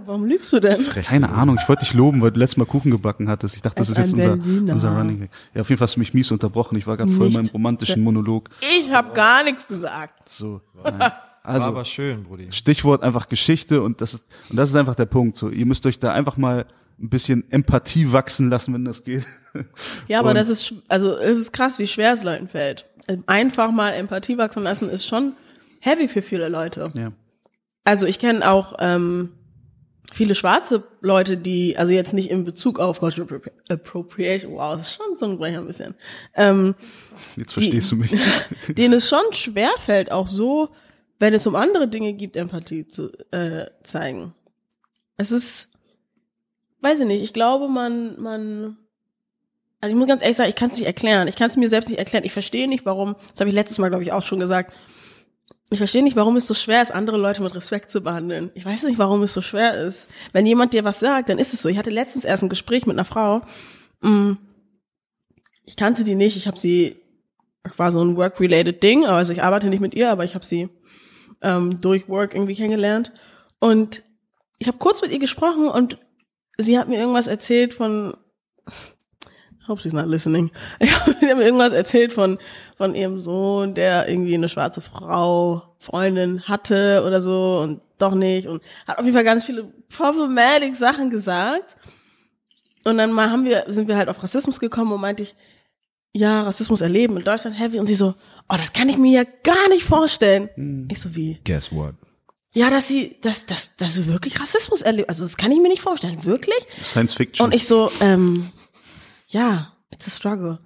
Warum lügst du denn? Keine Ahnung, ich wollte dich loben, weil du letztes Mal Kuchen gebacken hattest. Ich dachte, das ist jetzt unser, Berliner. unser Running Gag. Ja, auf jeden Fall hast du mich mies unterbrochen. Ich war gerade voll in meinem romantischen Monolog. Ich habe gar nichts gesagt. So. Nein. War Also, aber schön, Brudi. Stichwort einfach Geschichte und das ist, und das ist einfach der Punkt. So, ihr müsst euch da einfach mal ein bisschen Empathie wachsen lassen, wenn das geht. *laughs* Ja, aber Und- das ist, also es ist krass, wie schwer es Leuten fällt. Einfach mal Empathie wachsen lassen ist schon heavy für viele Leute. Ja. Also ich kenne auch ähm, viele schwarze Leute, die, also jetzt nicht in Bezug auf Cultural Appropri- Appropriation, wow, das ist schon so ein Brecher ein bisschen, ähm, Jetzt verstehst du mich. *laughs* denen es schon schwer fällt, auch so, wenn es um andere Dinge gibt, Empathie zu äh, zeigen. Es ist, weiß ich nicht, ich glaube, man, man, also ich muss ganz ehrlich sagen, ich kann es nicht erklären. Ich kann es mir selbst nicht erklären. Ich verstehe nicht, warum, das habe ich letztes Mal, glaube ich, auch schon gesagt, ich verstehe nicht, warum es so schwer ist, andere Leute mit Respekt zu behandeln. Ich weiß nicht, warum es so schwer ist. Wenn jemand dir was sagt, dann ist es so. Ich hatte letztens erst ein Gespräch mit einer Frau. mm, Ich kannte die nicht. Ich habe sie, war so ein work-related Ding. Also ich arbeite nicht mit ihr, aber ich habe sie ähm, durch Work irgendwie kennengelernt. Und ich habe kurz mit ihr gesprochen und sie hat mir irgendwas erzählt von Hope she's not listening. *laughs* Sie hat mir irgendwas erzählt von, von ihrem Sohn, der irgendwie eine schwarze Frau, Freundin hatte oder so und doch nicht und hat auf jeden Fall ganz viele problematic Sachen gesagt. Und dann mal haben wir, sind wir halt auf Rassismus gekommen und meinte ich, ja, Rassismus erleben in Deutschland heavy und sie so, oh, das kann ich mir ja gar nicht vorstellen. Ich so, wie? Guess what? Ja, dass sie, dass, dass, dass sie wirklich Rassismus erlebt. Also das kann ich mir nicht vorstellen. Wirklich? Science Fiction. Und ich so, ähm, ja, it's a struggle.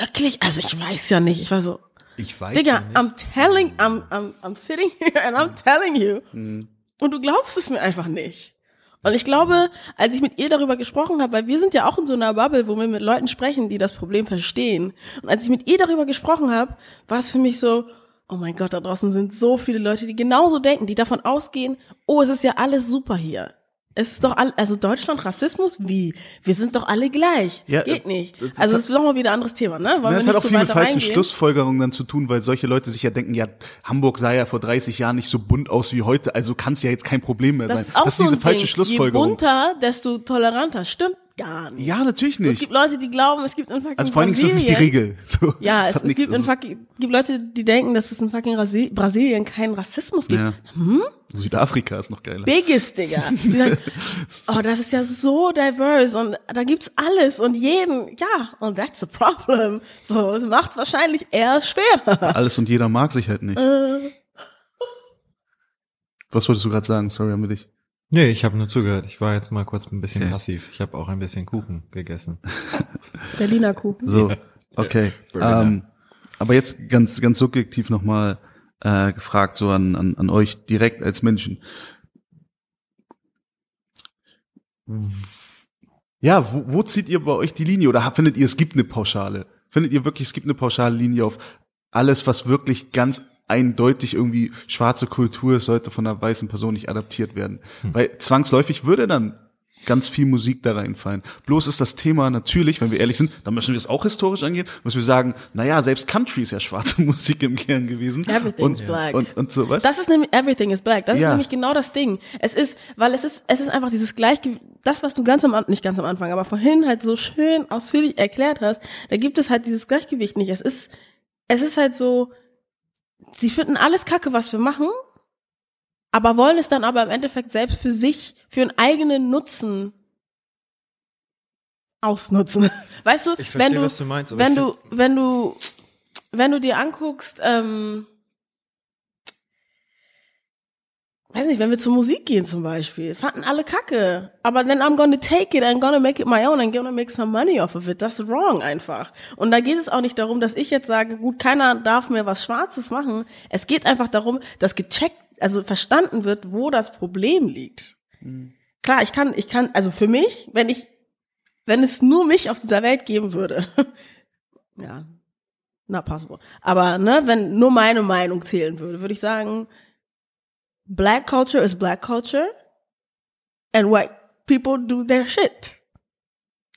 Wirklich? Also ich weiß ja nicht. Ich war so, Ich weiß Digga, I'm telling, I'm, I'm, I'm sitting *laughs* here and I'm telling you. Und du glaubst es mir einfach nicht. Und ich glaube, als ich mit ihr darüber gesprochen habe, weil wir sind ja auch in so einer Bubble, wo wir mit Leuten sprechen, die das Problem verstehen. Und als ich mit ihr darüber gesprochen habe, war es für mich so, oh mein Gott, da draußen sind so viele Leute, die genauso denken, die davon ausgehen, oh, es ist ja alles super hier. Es ist doch all, also Deutschland Rassismus wie? Wir sind doch alle gleich. Ja, Geht äh, nicht. Also es ist nochmal wieder ein anderes Thema, ne? Wir das hat auch viel mit falschen reingehen? Schlussfolgerungen dann zu tun, weil solche Leute sich ja denken, ja, Hamburg sah ja vor 30 Jahren nicht so bunt aus wie heute, also kann es ja jetzt kein Problem mehr Das sein. ist auch das ist so diese ein falsche Ding. Schlussfolgerung. Je bunter, desto toleranter. Stimmt gar nicht. Ja, natürlich Es nicht. gibt Leute, die glauben, es gibt in fucking Also vor allen Dingen ist das nicht die Regel. *laughs* So, Ja, es, es nichts- gibt, in fucking, gibt Leute, die denken, dass es in fucking Rasi Brasilien keinen Rassismus gibt. Ja. Südafrika ist noch geiler. Biggest, Digga. *laughs* Sagen, oh, das ist ja so diverse und da gibt's alles und jeden. Ja, und that's a problem. So, es macht wahrscheinlich eher schwerer. Alles und jeder mag sich halt nicht. Äh. Was wolltest du gerade sagen? Sorry, haben wir dich. Nee, ich habe nur zugehört. Ich war jetzt mal kurz ein bisschen Okay. passiv. Ich habe auch ein bisschen Kuchen gegessen. *laughs* Berliner Kuchen. So, okay. Ähm, aber jetzt ganz, ganz subjektiv nochmal äh, gefragt, so an, an, an euch direkt als Menschen. Ja, wo, wo zieht ihr bei euch die Linie? Oder findet ihr, es gibt eine Pauschale? Findet ihr wirklich, es gibt eine pauschale Linie auf alles, was wirklich ganz eindeutig irgendwie schwarze Kultur ist, sollte von einer weißen Person nicht adaptiert werden? Weil zwangsläufig würde dann ganz viel Musik da reinfallen. Bloß ist das Thema natürlich, wenn wir ehrlich sind, dann müssen wir es auch historisch angehen, müssen wir sagen, naja, selbst Country ist ja schwarze *laughs* Musik im Kern gewesen. Everything's und, black. Und, und so, was? Das ist nämlich everything is black. Das ist Ja. nämlich genau das Ding. Es ist, weil es ist, es ist einfach dieses Gleichgewicht, das, was du ganz am Anfang, nicht ganz am Anfang, aber vorhin halt so schön ausführlich erklärt hast, da gibt es halt dieses Gleichgewicht nicht. Es ist, es ist halt so, sie finden alles Kacke, was wir machen, aber wollen es dann aber im Endeffekt selbst für sich, für einen eigenen Nutzen ausnutzen. *laughs* Weißt du, Ich verstehe, wenn du, was du meinst, wenn du, wenn du, wenn du dir anguckst, ähm, weiß nicht, wenn wir zur Musik gehen zum Beispiel, fanden alle Kacke. Aber then I'm gonna take it and gonna make it my own and gonna make some money off of it. That's wrong einfach. Und da geht es auch nicht darum, dass ich jetzt sage, gut, keiner darf mehr was Schwarzes machen. Es geht einfach darum, dass gecheckt, also verstanden wird, wo das Problem liegt. Klar, ich kann, ich kann, also für mich, wenn ich wenn es nur mich auf dieser Welt geben würde, *laughs* ja, not possible. Aber ne, wenn nur meine Meinung zählen würde, würde ich sagen, Black culture is Black culture and white people do their shit.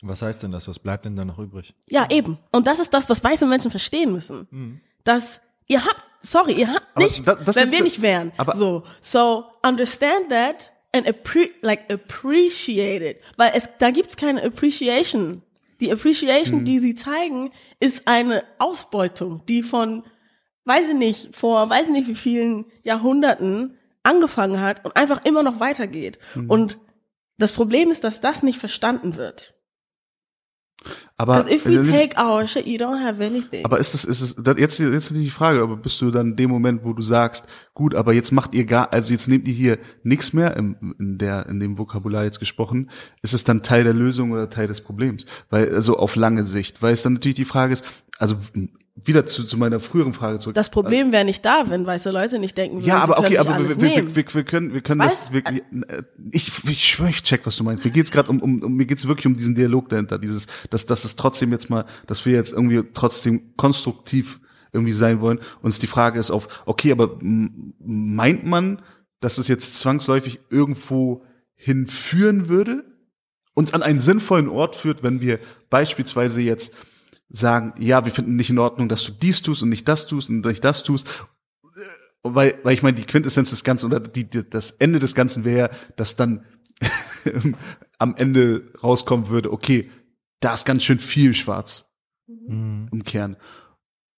Was heißt denn das? Was bleibt denn da noch übrig? Ja, eben. Und das ist das, was weiße Menschen verstehen müssen. Mhm. Dass ihr habt, sorry, ihr habt Aber nichts, da- das wenn wir nicht wären. aber- so, so understand that and appre like appreciate it, weil es da gibt's keine Appreciation. Die Appreciation, Hm. die sie zeigen, ist eine Ausbeutung, die von, weiß ich nicht, vor, weiß ich nicht wie vielen Jahrhunderten angefangen hat und einfach immer noch weitergeht. Hm. Und das Problem ist, dass das nicht verstanden wird. Aber, if we take our shit, you don't have anything. aber ist es, ist es, jetzt, jetzt die Frage, aber bist du dann in dem Moment, wo du sagst, gut, aber jetzt macht ihr gar, also jetzt nehmt ihr hier nichts mehr im, in der, in dem Vokabular jetzt gesprochen, ist es dann Teil der Lösung oder Teil des Problems? Weil, also auf lange Sicht, weil es dann natürlich die Frage ist, also wieder zu, zu meiner früheren Frage zurück. Das Problem wäre nicht da, wenn weiße Leute nicht denken würden, Ja, aber okay, aber wir, wir, wir, wir, wir können, wir können Weißt- das wirklich, äh, ich, ich schwöre, ich check, was du meinst. Mir geht's gerade um, um, um, mir geht's wirklich um diesen Dialog dahinter, dieses, dass, dass es trotzdem jetzt mal, dass wir jetzt irgendwie trotzdem konstruktiv irgendwie sein wollen. Und die Frage ist auf, okay, aber meint man, dass es jetzt zwangsläufig irgendwo hinführen würde? Uns an einen sinnvollen Ort führt, wenn wir beispielsweise jetzt sagen, ja, wir finden nicht in Ordnung, dass du dies tust und nicht das tust und nicht das tust. Weil, weil ich meine, die Quintessenz des Ganzen oder die, die, das Ende des Ganzen wäre, dass dann *laughs* am Ende rauskommen würde, okay, da ist ganz schön viel schwarz Mhm. im Kern.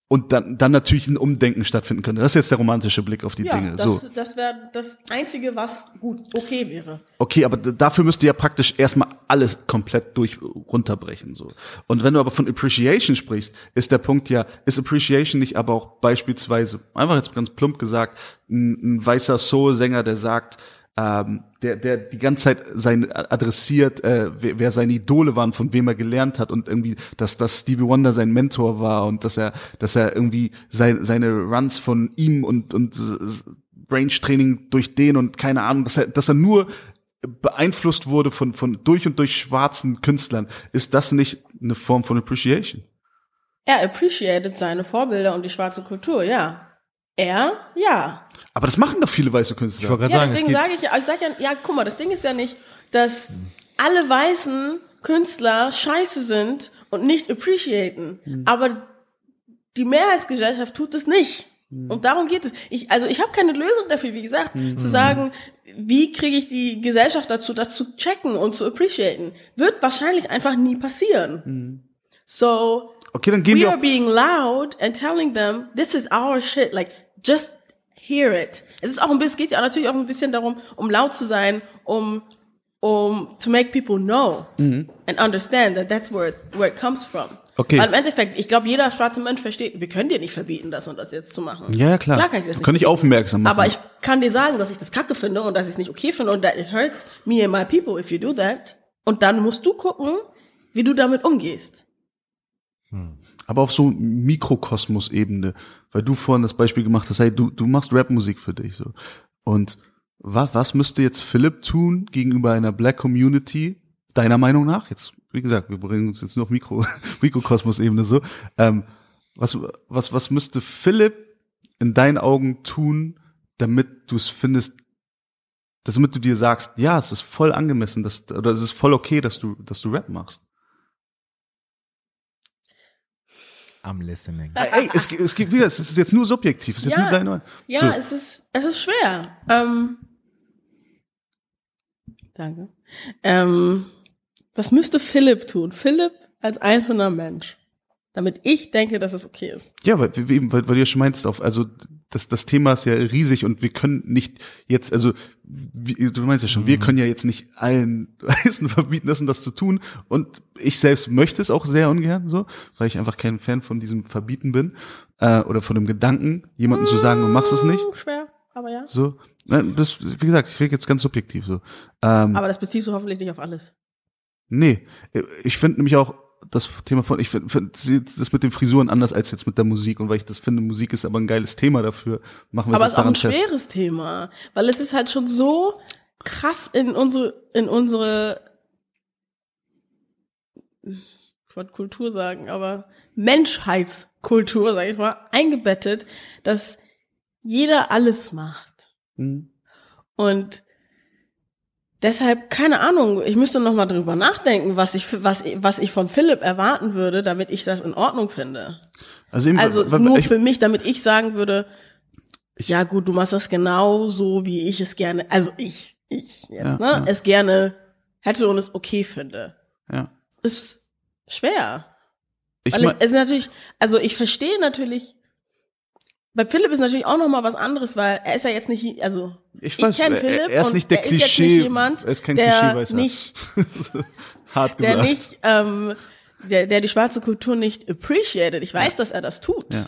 Und dann, dann natürlich ein Umdenken stattfinden könnte. Das ist jetzt der romantische Blick auf die ja, Dinge. das, so. das wäre das Einzige, was gut, okay wäre. Okay, aber dafür müsste ja praktisch erstmal alles komplett durch runterbrechen so. Und wenn du aber von Appreciation sprichst, ist der Punkt ja, ist Appreciation nicht aber auch beispielsweise einfach jetzt ganz plump gesagt ein, ein weißer Soul-Sänger, der sagt, ähm, der der die ganze Zeit sein adressiert, äh, wer, wer seine Idole waren, von wem er gelernt hat und irgendwie, dass dass Stevie Wonder sein Mentor war und dass er dass er irgendwie sein, seine Runs von ihm und und Range Training durch den und keine Ahnung, dass er dass er nur beeinflusst wurde von, von durch und durch schwarzen Künstlern, ist das nicht eine Form von Appreciation? Er appreciated seine Vorbilder und die schwarze Kultur, ja. Er, ja. Aber das machen doch viele weiße Ich Künstler. wollte gerade Ja, sagen, es deswegen sage ich ja, ich sag ja, ja, guck mal, das Ding ist ja nicht, dass alle weißen Künstler scheiße sind und nicht appreciaten. Hm. Aber die Mehrheitsgesellschaft tut es nicht. Hm. Und darum geht es. Ich, also ich habe keine Lösung dafür, wie gesagt, zu sagen, wie kriege ich die Gesellschaft dazu, das zu checken und zu appreciaten. Wird wahrscheinlich einfach nie passieren. So, Okay, dann gehen we wir are being loud and telling them, this is our shit, like, just hear it. Es ist auch ein bisschen, geht ja natürlich auch ein bisschen darum, um laut zu sein, um, um, to make people know and understand that that's where it, where it comes from. Okay. Weil im Endeffekt, ich glaube, jeder schwarze Mensch versteht, wir können dir nicht verbieten, das und das jetzt zu machen. Ja, klar. Klar kann ich das nicht dich verbieten. aufmerksam machen. Aber ich kann dir sagen, dass ich das kacke finde und dass ich es nicht okay finde und that it hurts me and my people if you do that. Und dann musst du gucken, wie du damit umgehst. aber auf so Mikrokosmos-Ebene, weil du vorhin das Beispiel gemacht hast, hey, du, du machst Rapmusik für dich, so. Und was, was müsste jetzt Philipp tun gegenüber einer Black Community, deiner Meinung nach? Jetzt, wie gesagt, wir bringen uns jetzt nur auf Mikro, *laughs* Mikrokosmos-Ebene so. Ähm, was, was, was müsste Philipp in deinen Augen tun, damit du es findest, damit du dir sagst, ja, es ist voll angemessen, dass, oder es ist voll okay, dass du, dass du Rap machst. I'm listening. Ey, es, gibt- es gibt wieder, es ist jetzt nur subjektiv, es ist jetzt Ja. nur deine. Ja, So. es ist, es ist schwer. Ähm, danke. Ähm, was müsste Philipp tun? Philipp als einzelner Mensch. Damit ich denke, dass es okay ist. Ja, weil, weil, weil du ja schon meintest, auf, also das, das Thema ist ja riesig und wir können nicht jetzt, also wie, du meinst ja schon, wir können ja jetzt nicht allen *laughs* Weißen verbieten, und das zu tun. Und ich selbst möchte es auch sehr ungern so, weil ich einfach kein Fan von diesem Verbieten bin äh, oder von dem Gedanken, jemandem zu sagen, du machst es nicht. Schwer, aber ja. So, Nein, das, wie gesagt, ich rede jetzt ganz subjektiv so. Ähm, Aber das beziehst du hoffentlich nicht auf alles. Nee, ich finde nämlich auch das Thema von, ich finde find das mit den Frisuren anders als jetzt mit der Musik und weil ich das finde, Musik ist aber ein geiles Thema dafür, machen wir Aber es es ist auch ein daran fest. schweres Thema, weil es ist halt schon so krass in unsere, in unsere ich wollte Kultur sagen, aber Menschheitskultur, sag ich mal, eingebettet, dass jeder alles macht. Mhm. Und deshalb, keine Ahnung, ich müsste noch mal drüber nachdenken, was ich, was, was ich von Philipp erwarten würde, damit ich das in Ordnung finde. Also, eben, Also nur ich, für mich, damit ich sagen würde, ja gut, du machst das genau so, wie ich es gerne, also ich, ich jetzt, Ja, ne, ja. es gerne hätte und es okay finde. ja. Ist schwer. Ich Weil es, es ist natürlich, also ich verstehe natürlich, bei Philipp ist natürlich auch noch mal was anderes, weil er ist ja jetzt nicht, also ich ich, weiß, kenne er- Philipp er ist nicht der er ist Klischee, nicht jemand, er ist kein der Klischeeweißer. nicht, *laughs* Hart der gesagt. nicht, ähm, der, der die schwarze Kultur nicht appreciated. Ich weiß, dass er das tut. Ja.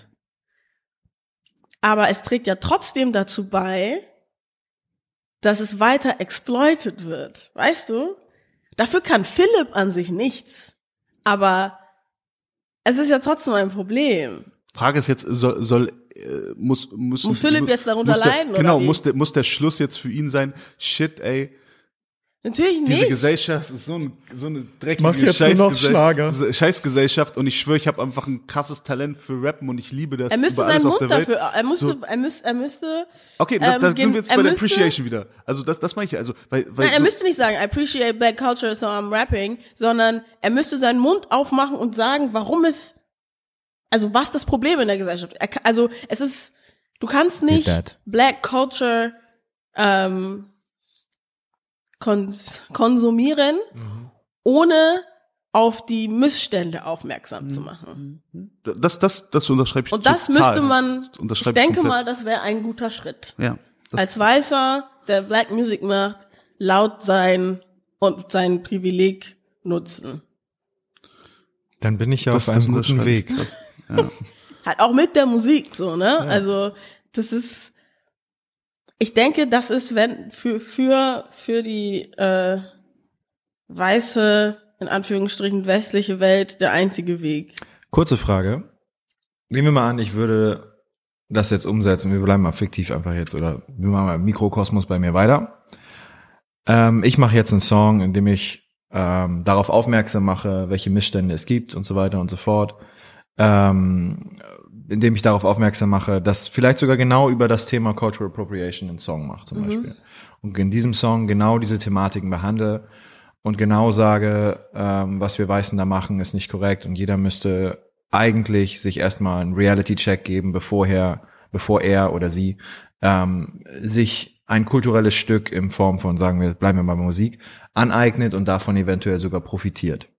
Aber es trägt ja trotzdem dazu bei, dass es weiter exploited wird. Weißt du? Dafür kann Philipp an sich nichts. Aber es ist ja trotzdem ein Problem. Frage ist jetzt, soll, soll äh, muss, muss, Muss Philipp jetzt darunter muss der, leiden, oder Genau, wie? muss der, muss der Schluss jetzt für ihn sein, shit, ey, Natürlich diese nicht. Gesellschaft ist so, ein, so eine dreckige mach jetzt nur noch Schlager. Scheißgesellschaft und ich schwöre, ich habe einfach ein krasses Talent für Rappen und ich liebe das er müsste seinen Mund dafür, er müsste, So- er müsste, er müsste, Okay, da, ähm, da sind wir jetzt er bei der müsste- Appreciation wieder. Also das, das meine ich. Also, weil, weil Nein, er so, müsste nicht sagen, I appreciate black culture, so I'm rapping, sondern er müsste seinen Mund aufmachen und sagen, warum es, also was das Problem in der Gesellschaft. Also es ist, du kannst nicht black culture ähm, kons konsumieren, ohne auf die Missstände aufmerksam zu machen. das, das, das unterschreibe ich Und das total. müsste man, Das ich denke komplett. mal, das wäre ein guter Schritt. Ja. Als Weißer, der Black Music macht, laut sein und sein Privileg nutzen. Dann bin ich ja das, auf einem guten Weg. *laughs* Ja. *laughs* Halt auch mit der Musik so, ne? Also das ist, ich denke, das ist wenn für für für die äh, weiße in Anführungsstrichen westliche Welt der einzige Weg. Kurze Frage. Nehmen wir mal an, ich würde das jetzt umsetzen. Wir bleiben mal fiktiv einfach jetzt oder wir machen mal Mikrokosmos bei mir weiter. Ähm, ich mache jetzt einen Song, in dem ich ähm, darauf aufmerksam mache, welche Missstände es gibt und so weiter und so fort. Ähm, indem ich darauf aufmerksam mache, dass vielleicht sogar genau über das Thema Cultural Appropriation einen Song macht zum Beispiel. Und in diesem Song genau diese Thematiken behandle und genau sage, ähm, was wir Weißen da machen, ist nicht korrekt und jeder müsste eigentlich sich erstmal einen Reality-Check geben, bevor er, bevor er oder sie ähm, sich ein kulturelles Stück in Form von, sagen wir, bleiben wir bei Musik, aneignet und davon eventuell sogar profitiert.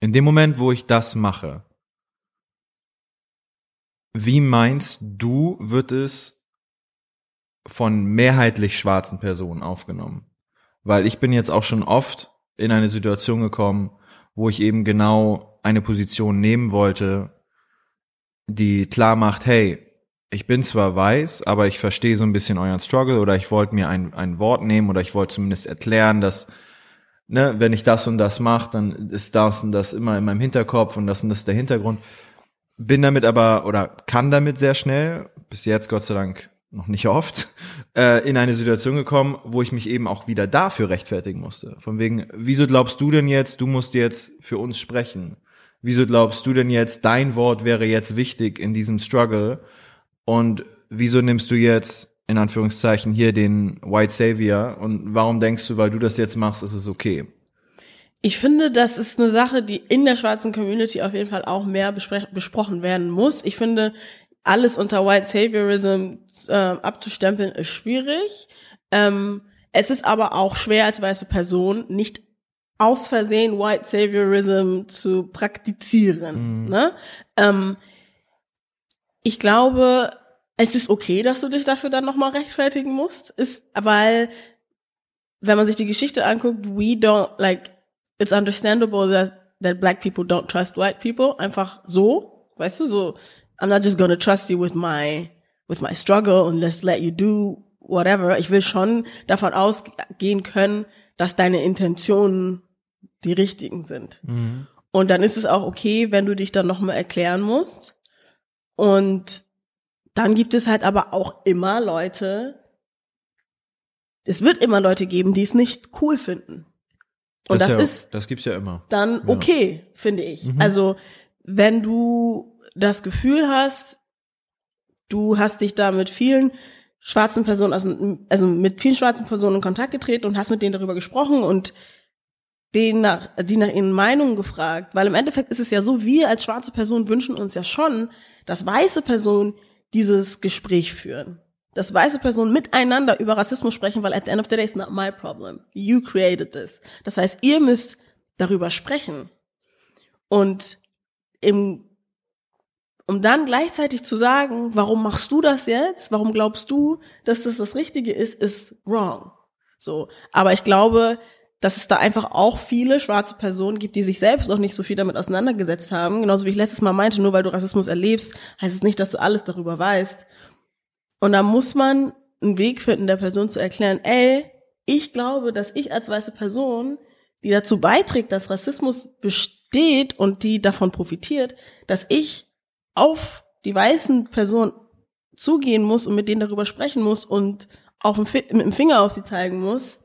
In dem Moment, wo ich das mache, wie meinst du, wird es von mehrheitlich schwarzen Personen aufgenommen? Weil ich bin jetzt auch schon oft in eine Situation gekommen, wo ich eben genau eine Position nehmen wollte, die klar macht, hey, ich bin zwar weiß, aber ich verstehe so ein bisschen euren Struggle oder ich wollte mir ein, ein Wort nehmen oder ich wollte zumindest erklären, dass, ne, wenn ich das und das mache, dann ist das und das immer in meinem Hinterkopf und das und das der Hintergrund. Bin damit aber oder kann damit sehr schnell, bis jetzt Gott sei Dank noch nicht oft, *laughs* äh, in eine Situation gekommen, wo ich mich eben auch wieder dafür rechtfertigen musste. Von wegen, wieso glaubst du denn jetzt, du musst jetzt für uns sprechen? Wieso glaubst du denn jetzt, dein Wort wäre jetzt wichtig in diesem Struggle? Und wieso nimmst du jetzt, in Anführungszeichen, hier den White Savior? Und warum denkst du, weil du das jetzt machst, ist es okay? Ich finde, das ist eine Sache, die in der schwarzen Community auf jeden Fall auch mehr besprochen werden muss. Ich finde, alles unter White Saviorism äh, abzustempeln ist schwierig. Ähm, es ist aber auch schwer als weiße Person nicht aus Versehen White Saviorism zu praktizieren. Ne? Ähm, ich glaube, es ist okay, dass du dich dafür dann nochmal rechtfertigen musst, ist, weil wenn man sich die Geschichte anguckt, we don't like it's understandable that that black people don't trust white people. Einfach so, weißt du, so I'm not just gonna trust you with my with my struggle and let's let you do whatever. Ich will schon davon ausgehen können, dass deine Intentionen die richtigen sind. Und dann ist es auch okay, wenn du dich dann nochmal erklären musst. Und dann gibt es halt aber auch immer Leute, es wird immer Leute geben, die es nicht cool finden. Und das, ja, ist das gibt's ja immer. dann okay, finde ich. Also, wenn du das Gefühl hast, du hast dich da mit vielen schwarzen Personen, also, also mit vielen schwarzen Personen in Kontakt getreten und hast mit denen darüber gesprochen und denen nach, die nach ihren Meinungen gefragt, weil im Endeffekt ist es ja so, wir als schwarze Person wünschen uns ja schon, dass weiße Personen dieses Gespräch führen. Dass weiße Personen miteinander über Rassismus sprechen, weil at the end of the day it's not my problem. You created this. Das heißt, ihr müsst darüber sprechen. Und im, um dann gleichzeitig zu sagen, warum machst du das jetzt? Warum glaubst du, dass das das Richtige ist, ist wrong. So. Aber ich glaube, dass es da einfach auch viele schwarze Personen gibt, die sich selbst noch nicht so viel damit auseinandergesetzt haben. Genauso wie ich letztes Mal meinte, nur weil du Rassismus erlebst, heißt es nicht, dass du alles darüber weißt. Und da muss man einen Weg finden, der Person zu erklären, ey, ich glaube, dass ich als weiße Person, die dazu beiträgt, dass Rassismus besteht und die davon profitiert, dass ich auf die weißen Personen zugehen muss und mit denen darüber sprechen muss und auch mit dem Finger auf sie zeigen muss,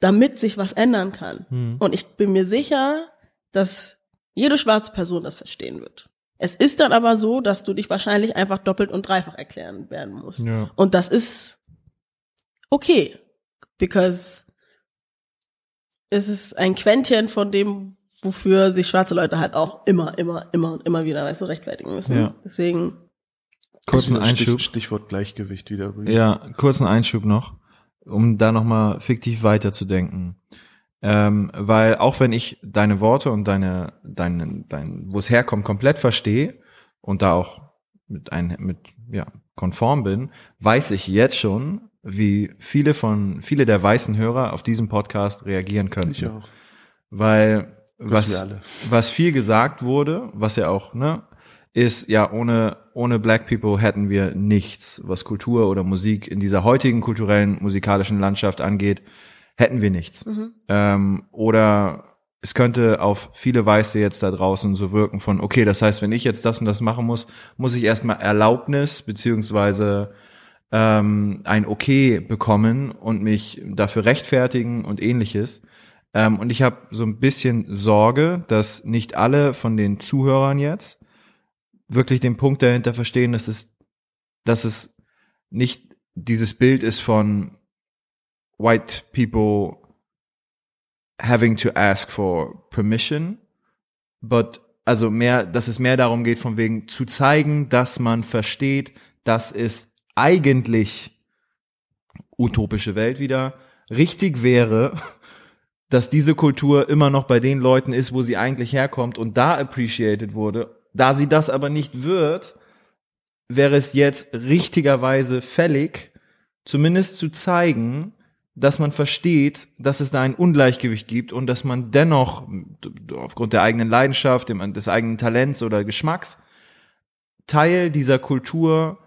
damit sich was ändern kann. Und ich bin mir sicher, dass jede schwarze Person das verstehen wird. Es ist dann aber so, dass du dich wahrscheinlich einfach doppelt und dreifach erklären werden musst. Ja. Und das ist okay, because es ist ein Quäntchen von dem, wofür sich schwarze Leute halt auch immer, immer, immer und immer wieder, weißt du, rechtfertigen müssen. Ja. Deswegen, Kurzen Einschub. Stichwort Gleichgewicht wieder. Ja, kurzen Einschub noch, um da nochmal fiktiv weiterzudenken. Ähm, weil auch wenn ich deine Worte und deine, deine, dein, wo es herkommt, komplett verstehe und da auch mit ein, mit, ja, konform bin, weiß ich jetzt schon, wie viele von, viele der weißen Hörer auf diesen Podcast reagieren könnten. Ich auch. Weil was, was viel gesagt wurde, was ja auch, ne, ist ja ohne, ohne Black People hätten wir nichts, was Kultur oder Musik in dieser heutigen kulturellen, musikalischen Landschaft angeht, hätten wir nichts. Ähm, oder es könnte auf viele Weiße jetzt da draußen so wirken von, okay, das heißt, wenn ich jetzt das und das machen muss, muss ich erstmal Erlaubnis beziehungsweise ähm, ein Okay bekommen und mich dafür rechtfertigen und ähnliches. Ähm, und ich habe so ein bisschen Sorge, dass nicht alle von den Zuhörern jetzt wirklich den Punkt dahinter verstehen, dass es, dass es nicht dieses Bild ist von white people having to ask for permission, but also mehr, dass es mehr darum geht, von wegen zu zeigen, dass man versteht, dass es eigentlich utopische Welt wieder richtig wäre, *laughs* dass diese Kultur immer noch bei den Leuten ist, wo sie eigentlich herkommt und da appreciated wurde. Da sie das aber nicht wird, wäre es jetzt richtigerweise fällig, zumindest zu zeigen, dass man versteht, dass es da ein Ungleichgewicht gibt und dass man dennoch aufgrund der eigenen Leidenschaft, des eigenen Talents oder Geschmacks Teil dieser Kultur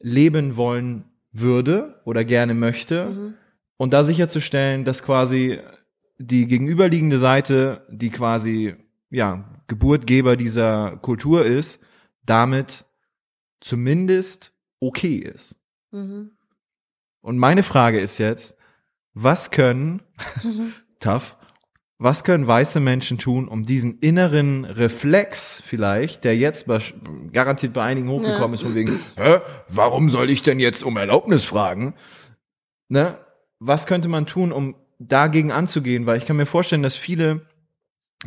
leben wollen würde oder gerne möchte und da sicherzustellen, dass quasi die gegenüberliegende Seite, die quasi ja Geburtgeber dieser Kultur ist, damit zumindest okay ist. mhm. Und meine Frage ist jetzt, was können, *laughs* tough, was können weiße Menschen tun, um diesen inneren Reflex vielleicht, der jetzt bei, garantiert bei einigen hochgekommen ist, von wegen, hä, warum soll ich denn jetzt um Erlaubnis fragen? Ne? Was könnte man tun, um dagegen anzugehen? Weil ich kann mir vorstellen, dass viele,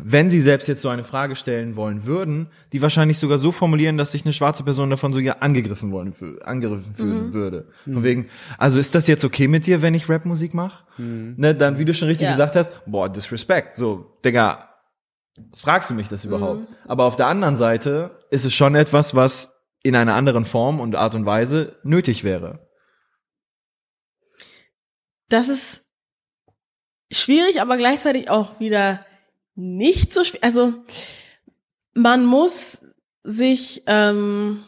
wenn sie selbst jetzt so eine Frage stellen wollen würden, die wahrscheinlich sogar so formulieren, dass sich eine schwarze Person davon sogar angegriffen wollen, angegriffen fühlen würde. Von wegen, also ist das jetzt okay mit dir, wenn ich Rapmusik mache? Ne, dann, wie du schon richtig Ja. gesagt hast, boah, Disrespect. So, Digga, was fragst du mich das überhaupt? Aber auf der anderen Seite ist es schon etwas, was in einer anderen Form und Art und Weise nötig wäre. das ist schwierig, aber gleichzeitig auch wieder nicht so schwierig. Also man muss sich ähm,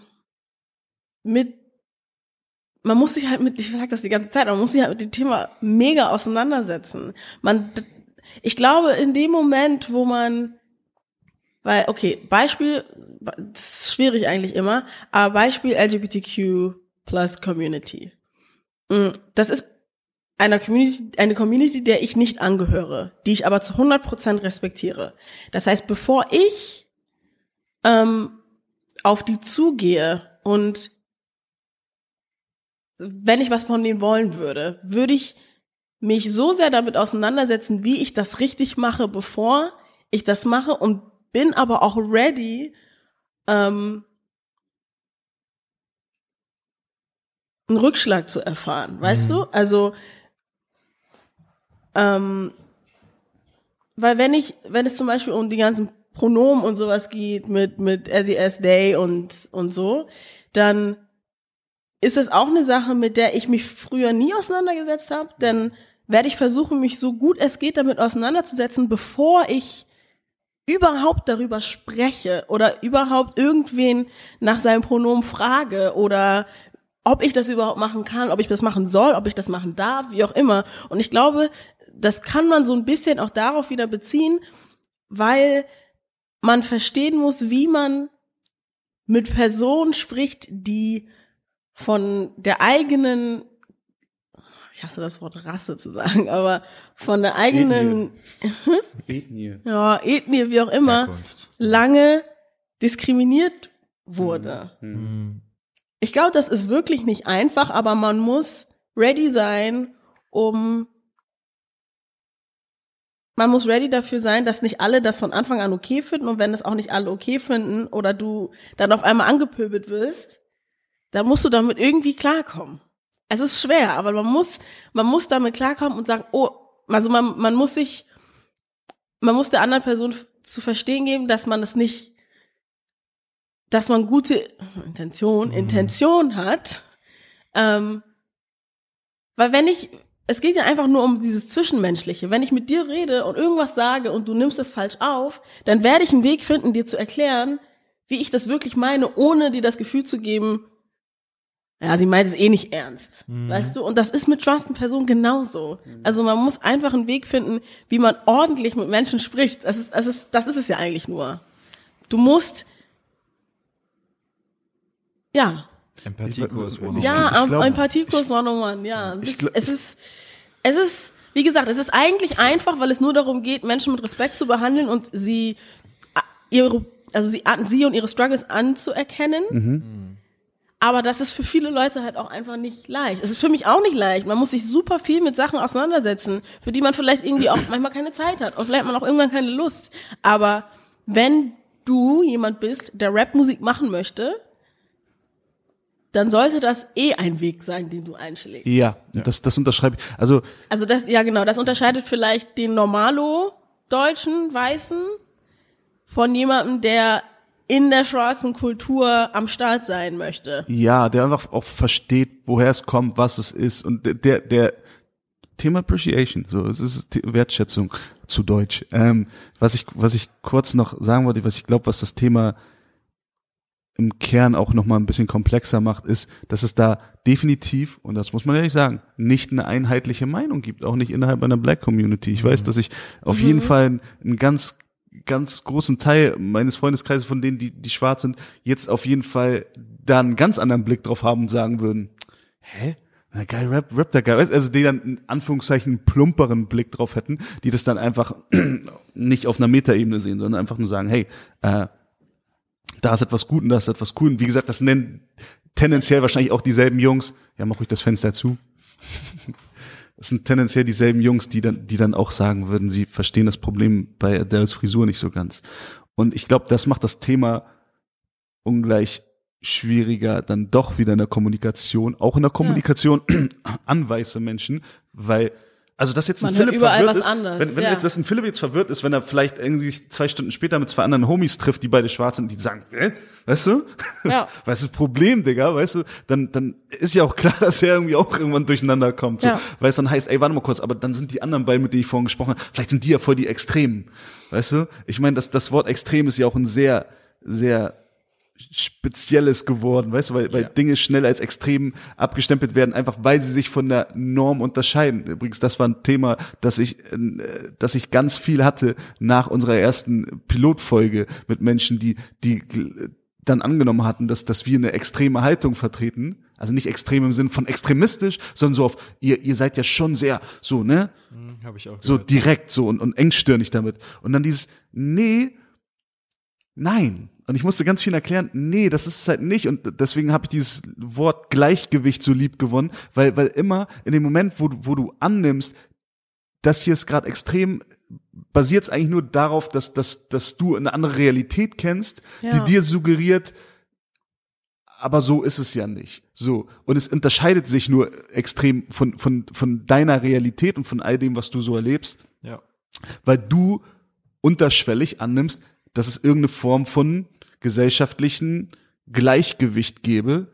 mit man muss sich halt mit, ich sag das die ganze Zeit, man muss sich halt mit dem Thema mega auseinandersetzen. Man, ich glaube, in dem Moment, wo man, weil, okay, Beispiel, das ist schwierig eigentlich immer, aber Beispiel LGBTQ plus Community. Mm, Das ist einer Community, eine Community, der ich nicht angehöre, die ich aber zu 100% respektiere. Das heißt, bevor ich ähm, auf die zugehe und wenn ich was von denen wollen würde, würde ich mich so sehr damit auseinandersetzen, wie ich das richtig mache, bevor ich das mache und bin aber auch ready, ähm, einen Rückschlag zu erfahren, weißt mhm. du? Also ähm, weil wenn ich, wenn es zum Beispiel um die ganzen Pronomen und sowas geht mit mit SES Day und und so, dann ist es auch eine Sache, mit der ich mich früher nie auseinandergesetzt habe, denn werde ich versuchen, mich so gut es geht damit auseinanderzusetzen, bevor ich überhaupt darüber spreche oder überhaupt irgendwen nach seinem Pronomen frage oder ob ich das überhaupt machen kann, ob ich das machen soll, ob ich das machen darf, wie auch immer. Und ich glaube, das kann man so ein bisschen auch darauf wieder beziehen, weil man verstehen muss, wie man mit Personen spricht, die von der eigenen, ich hasse das Wort Rasse zu sagen, *laughs* aber von der eigenen Ethnie, Ethnie. ja, Ethnie, wie auch immer, Herkunft. lange diskriminiert wurde. Mhm. mhm. Ich glaube, das ist wirklich nicht einfach, aber man muss ready sein, um man muss ready dafür sein, dass nicht alle das von Anfang an okay finden und wenn es auch nicht alle okay finden oder du dann auf einmal angepöbelt wirst, dann musst du damit irgendwie klarkommen. Es ist schwer, aber man muss, man muss damit klarkommen und sagen, oh, also man, man muss sich, man muss der anderen Person zu verstehen geben, dass man es nicht, dass man gute Intention, mhm. Intention hat, ähm, weil wenn ich, es geht ja einfach nur um dieses Zwischenmenschliche. Wenn ich mit dir rede und irgendwas sage und du nimmst es falsch auf, dann werde ich einen Weg finden, dir zu erklären, wie ich das wirklich meine, ohne dir das Gefühl zu geben, ja, sie meint es eh nicht ernst. Mhm. Weißt du? Und das ist mit trusten Personen genauso. Mhm. Also man muss einfach einen Weg finden, wie man ordentlich mit Menschen spricht. Das ist, das ist, das ist es ja eigentlich nur. Du musst, ja, Empathiekurs 101. Ja, ich, Empathiekurs 101, ja. Das, es ist, es ist, wie gesagt, es ist eigentlich einfach, weil es nur darum geht, Menschen mit Respekt zu behandeln und sie, ihre, also sie, sie und ihre Struggles anzuerkennen. Mhm. Aber das ist für viele Leute halt auch einfach nicht leicht. Es ist für mich auch nicht leicht. Man muss sich super viel mit Sachen auseinandersetzen, für die man vielleicht irgendwie auch manchmal keine Zeit hat und vielleicht hat man auch irgendwann keine Lust. Aber wenn du jemand bist, der Rapmusik machen möchte, dann sollte das eh ein Weg sein, den du einschlägst. Ja, ja. das, das unterschreibe ich. Also, also das, ja genau, das unterscheidet vielleicht den Normalo-Deutschen, Weißen von jemandem, der in der schwarzen Kultur am Start sein möchte. Ja, der einfach auch versteht, woher es kommt, was es ist und der, der Thema Appreciation, so, es ist Wertschätzung zu Deutsch. Ähm, was ich, was ich kurz noch sagen wollte, was ich glaube, was das Thema im Kern auch noch mal ein bisschen komplexer macht, ist, dass es da definitiv, und das muss man ehrlich sagen, nicht eine einheitliche Meinung gibt, auch nicht innerhalb einer Black Community. Ich weiß, mhm. dass ich auf mhm. jeden Fall einen ganz, ganz großen Teil meines Freundeskreises, von denen, die, die schwarz sind, jetzt auf jeden Fall da einen ganz anderen Blick drauf haben und sagen würden, hä? Na geil, rap, rap der geil. Also die dann in Anführungszeichen einen plumperen Blick drauf hätten, die das dann einfach *clears throat* nicht auf einer Metaebene sehen, sondern einfach nur sagen, hey, äh, da ist etwas gut und da ist etwas cool. Und wie gesagt, das nennen tendenziell wahrscheinlich auch dieselben Jungs. Ja, mach ruhig das Fenster zu. *laughs* Das sind tendenziell dieselben Jungs, die dann, die dann auch sagen würden, sie verstehen das Problem bei Adele's Frisur nicht so ganz. Und ich glaube, das macht das Thema ungleich schwieriger dann doch wieder in der Kommunikation, auch in der Kommunikation ja. *clears throat* an weiße Menschen, weil also dass jetzt ein Man Philipp verwirrt ist, anders, wenn, wenn ja. jetzt das ein Philipp jetzt verwirrt ist, wenn er vielleicht irgendwie zwei Stunden später mit zwei anderen Homies trifft, die beide schwarz sind, die sagen, äh, weißt du, ja. *laughs* weißt du, Problem, Digga, weißt du, dann dann ist ja auch klar, *laughs* dass er irgendwie auch irgendwann durcheinander kommt, so, ja. weil es dann heißt, ey, warte mal kurz, aber dann sind die anderen beiden, mit denen ich vorhin gesprochen habe, vielleicht sind die ja voll die Extremen, weißt du? Ich meine, das das Wort Extrem ist ja auch ein sehr sehr Spezielles geworden, weißt du, weil, weil ja. Dinge schnell als extrem abgestempelt werden, einfach weil sie sich von der Norm unterscheiden. Übrigens, das war ein Thema, das ich, äh, das ich ganz viel hatte nach unserer ersten Pilotfolge mit Menschen, die, die dann angenommen hatten, dass, dass wir eine extreme Haltung vertreten, Also nicht extrem im Sinn von extremistisch, sondern so auf, ihr, ihr seid ja schon sehr so, ne? Hm, Hab ich auch So gehört. direkt so und, und engstirnig damit. Und dann dieses, nee, nein. Und ich musste ganz viel erklären, nee, das ist es halt nicht. Und deswegen habe ich dieses Wort Gleichgewicht so lieb gewonnen, weil, weil immer in dem Moment, wo du, wo du annimmst, das hier ist gerade extrem, basiert es eigentlich nur darauf, dass, dass, dass du eine andere Realität kennst, Ja. die dir suggeriert, aber so ist es ja nicht. So. Und es unterscheidet sich nur extrem von, von, von deiner Realität und von all dem, was du so erlebst, Ja. weil du unterschwellig annimmst, dass es irgendeine Form von gesellschaftlichen Gleichgewicht gäbe,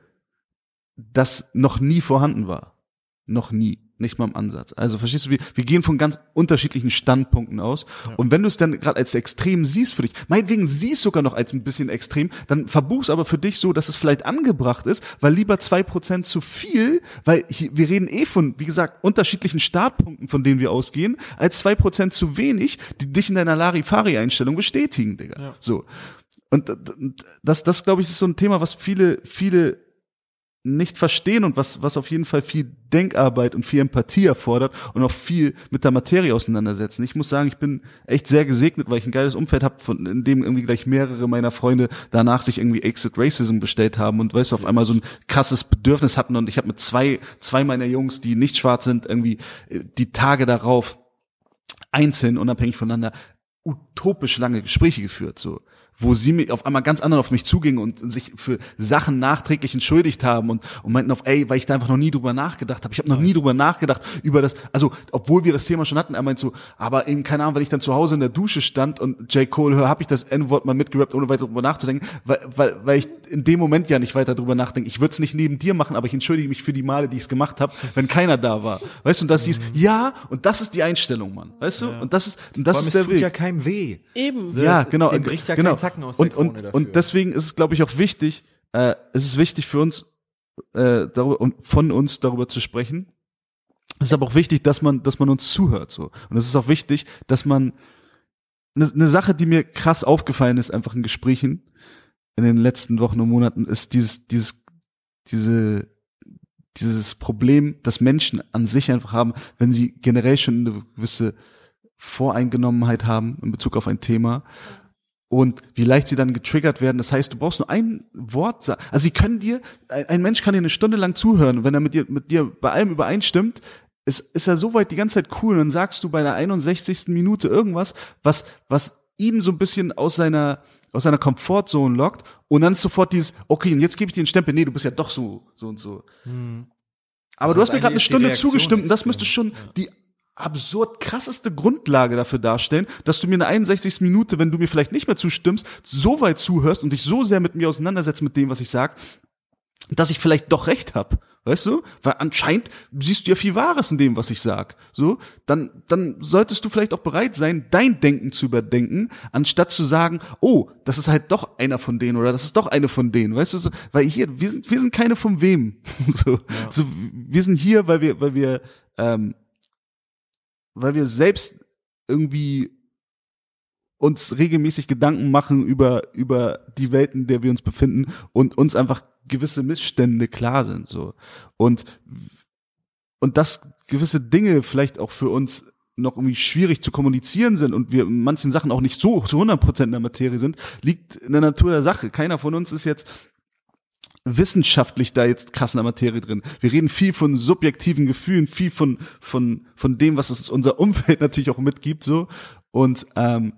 das noch nie vorhanden war. Noch nie. Nicht mal im Ansatz. Also verstehst du, wir, wir gehen von ganz unterschiedlichen Standpunkten aus. Und wenn du es dann gerade als extrem siehst für dich, meinetwegen siehst sogar noch als ein bisschen extrem, dann verbuch's aber für dich so, dass es vielleicht angebracht ist, weil lieber zwei Prozent zu viel, weil hier, wir reden eh von, wie gesagt, unterschiedlichen Startpunkten, von denen wir ausgehen, als zwei Prozent zu wenig, die dich in deiner Larifari-Einstellung bestätigen, Digga. Ja. So. Und das, das glaube ich, ist so ein Thema, was viele, viele nicht verstehen und was, was auf jeden Fall viel Denkarbeit und viel Empathie erfordert und auch viel mit der Materie auseinandersetzen. Ich muss sagen, ich bin echt sehr gesegnet, weil ich ein geiles Umfeld habe, in dem irgendwie gleich mehrere meiner Freunde danach sich irgendwie Exit Racism bestellt haben und weißt du, auf einmal so ein krasses Bedürfnis hatten und ich habe mit zwei, zwei meiner Jungs, die nicht schwarz sind, irgendwie äh, die Tage darauf einzeln, unabhängig voneinander, utopisch lange Gespräche geführt, so wo sie mir auf einmal ganz anderen auf mich zugingen und sich für Sachen nachträglich entschuldigt haben und, und meinten auf, ey, weil ich da einfach noch nie drüber nachgedacht habe. Ich habe noch nie drüber nachgedacht über das, also obwohl wir das Thema schon hatten, er meint so, aber eben keine Ahnung, weil ich dann zu Hause in der Dusche stand und J. Cole hör, habe ich das N-Wort mal mitgerappt, ohne weiter drüber nachzudenken, weil, weil, weil ich in dem Moment ja nicht weiter drüber nachdenke. Ich würde es nicht neben dir machen, aber ich entschuldige mich für die Male, die ich es gemacht habe, wenn keiner da war. Weißt du, und das ist, ja, und das ist die Einstellung, Mann. Weißt du? Und das ist, und das Vor allem, ist es der tut Weg ja keinem weh. Eben. So, ja, genau. dem bricht ja genau. Zacken aus der und, Krone und, dafür. und deswegen ist es, glaube ich, auch wichtig, äh, es ist wichtig für uns, äh, darüber, und von uns darüber zu sprechen. Es ist aber auch wichtig, dass man, dass man uns zuhört, so. Und es ist auch wichtig, dass man, eine, eine Sache, die mir krass aufgefallen ist, einfach in Gesprächen in den letzten Wochen und Monaten, ist dieses, dieses, diese, dieses Problem, das Menschen an sich einfach haben, wenn sie generell schon eine gewisse Voreingenommenheit haben in Bezug auf ein Thema und wie leicht sie dann getriggert werden. Das heißt, du brauchst nur ein Wort sagen. Also sie können dir, ein, Mensch kann dir eine Stunde lang zuhören und wenn er mit dir, mit dir bei allem übereinstimmt, ist, ist er soweit die ganze Zeit cool und dann sagst du bei der 61. Minute irgendwas, was, was ihn so ein bisschen aus seiner, aus seiner Komfortzone lockt und dann ist sofort dieses, okay, und jetzt gebe ich dir einen Stempel, nee, du bist ja doch so, so und so. Aber Das du hast mir gerade eine Stunde zugestimmt und das müsste schon die absurd krasseste Grundlage dafür darstellen, dass du mir in der 61. Minute, wenn du mir vielleicht nicht mehr zustimmst, so weit zuhörst und dich so sehr mit mir auseinandersetzt mit dem, was ich sag, dass ich vielleicht doch recht hab, weißt du? Weil anscheinend siehst du ja viel Wahres in dem, was ich sag. So, dann dann solltest du vielleicht auch bereit sein, dein Denken zu überdenken, anstatt zu sagen, oh, das ist halt doch einer von denen oder das ist doch eine von denen, weißt du? So, weil hier wir sind wir sind keine von wem. *laughs* so, so wir sind hier, weil wir weil wir ähm, weil wir selbst irgendwie uns regelmäßig Gedanken machen über, über die Welt, in der wir uns befinden und uns einfach gewisse Missstände klar sind, so. Und, und dass gewisse Dinge vielleicht auch für uns noch irgendwie schwierig zu kommunizieren sind und wir in manchen Sachen auch nicht so zu 100 Prozent in der Materie sind, liegt in der Natur der Sache. Keiner von uns ist jetzt wissenschaftlich da jetzt krass in der Materie drin. Wir reden viel von subjektiven Gefühlen, viel von von von dem, was uns unser Umfeld *laughs* natürlich auch mitgibt, so und ähm,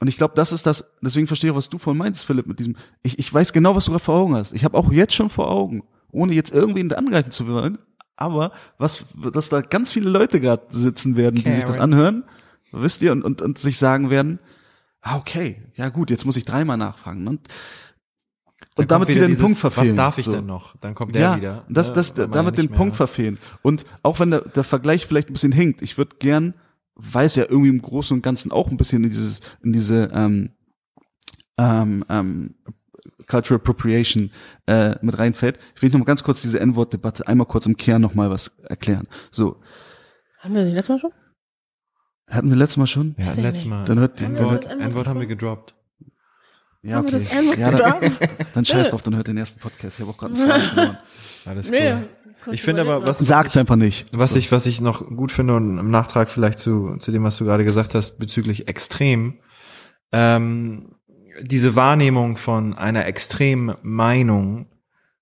und ich glaube, das ist das. Deswegen verstehe ich, auch, was du von meinst, Philipp, mit diesem. Ich, ich weiß genau, was du gerade vor Augen hast. Ich habe auch jetzt schon vor Augen, ohne jetzt irgendwen angreifen zu wollen. Aber was, dass da ganz viele Leute gerade sitzen werden, die sich das anhören, wisst ihr, und, und, und sich sagen werden, ah, okay, ja gut, jetzt muss ich dreimal nachfragen. Und, und damit wieder den dieses, Punkt verfehlen. Was darf ich so. denn noch? Dann kommt der ja, wieder. Das, ne, das, man damit ja den nicht Punkt mehr- verfehlen. Und auch wenn der, der Vergleich vielleicht ein bisschen hinkt, ich würde gern, weiß ja irgendwie im Großen und Ganzen auch ein bisschen in dieses, in diese ähm, ähm, ähm, Cultural Appropriation äh, mit reinfällt. Ich will noch mal ganz kurz diese N-Wort-Debatte einmal kurz im Kern noch mal was erklären. So, Haben wir die letztes Mal schon? hatten wir letztes Mal schon? Ja, letztes. Mal. Dann hört die- N-Wort Wort haben wir gedroppt. Ja, okay. ja, dann, *laughs* dann scheiß drauf, dann hört den ersten Podcast. Ich habe auch gerade einen Faden. *laughs* Alles Nee, cool. Ich finde aber, was, Sagt's einfach nicht. was ich, was ich noch gut finde und im Nachtrag vielleicht zu, zu dem, was du gerade gesagt hast, bezüglich extrem, ähm, diese Wahrnehmung von einer extremen Meinung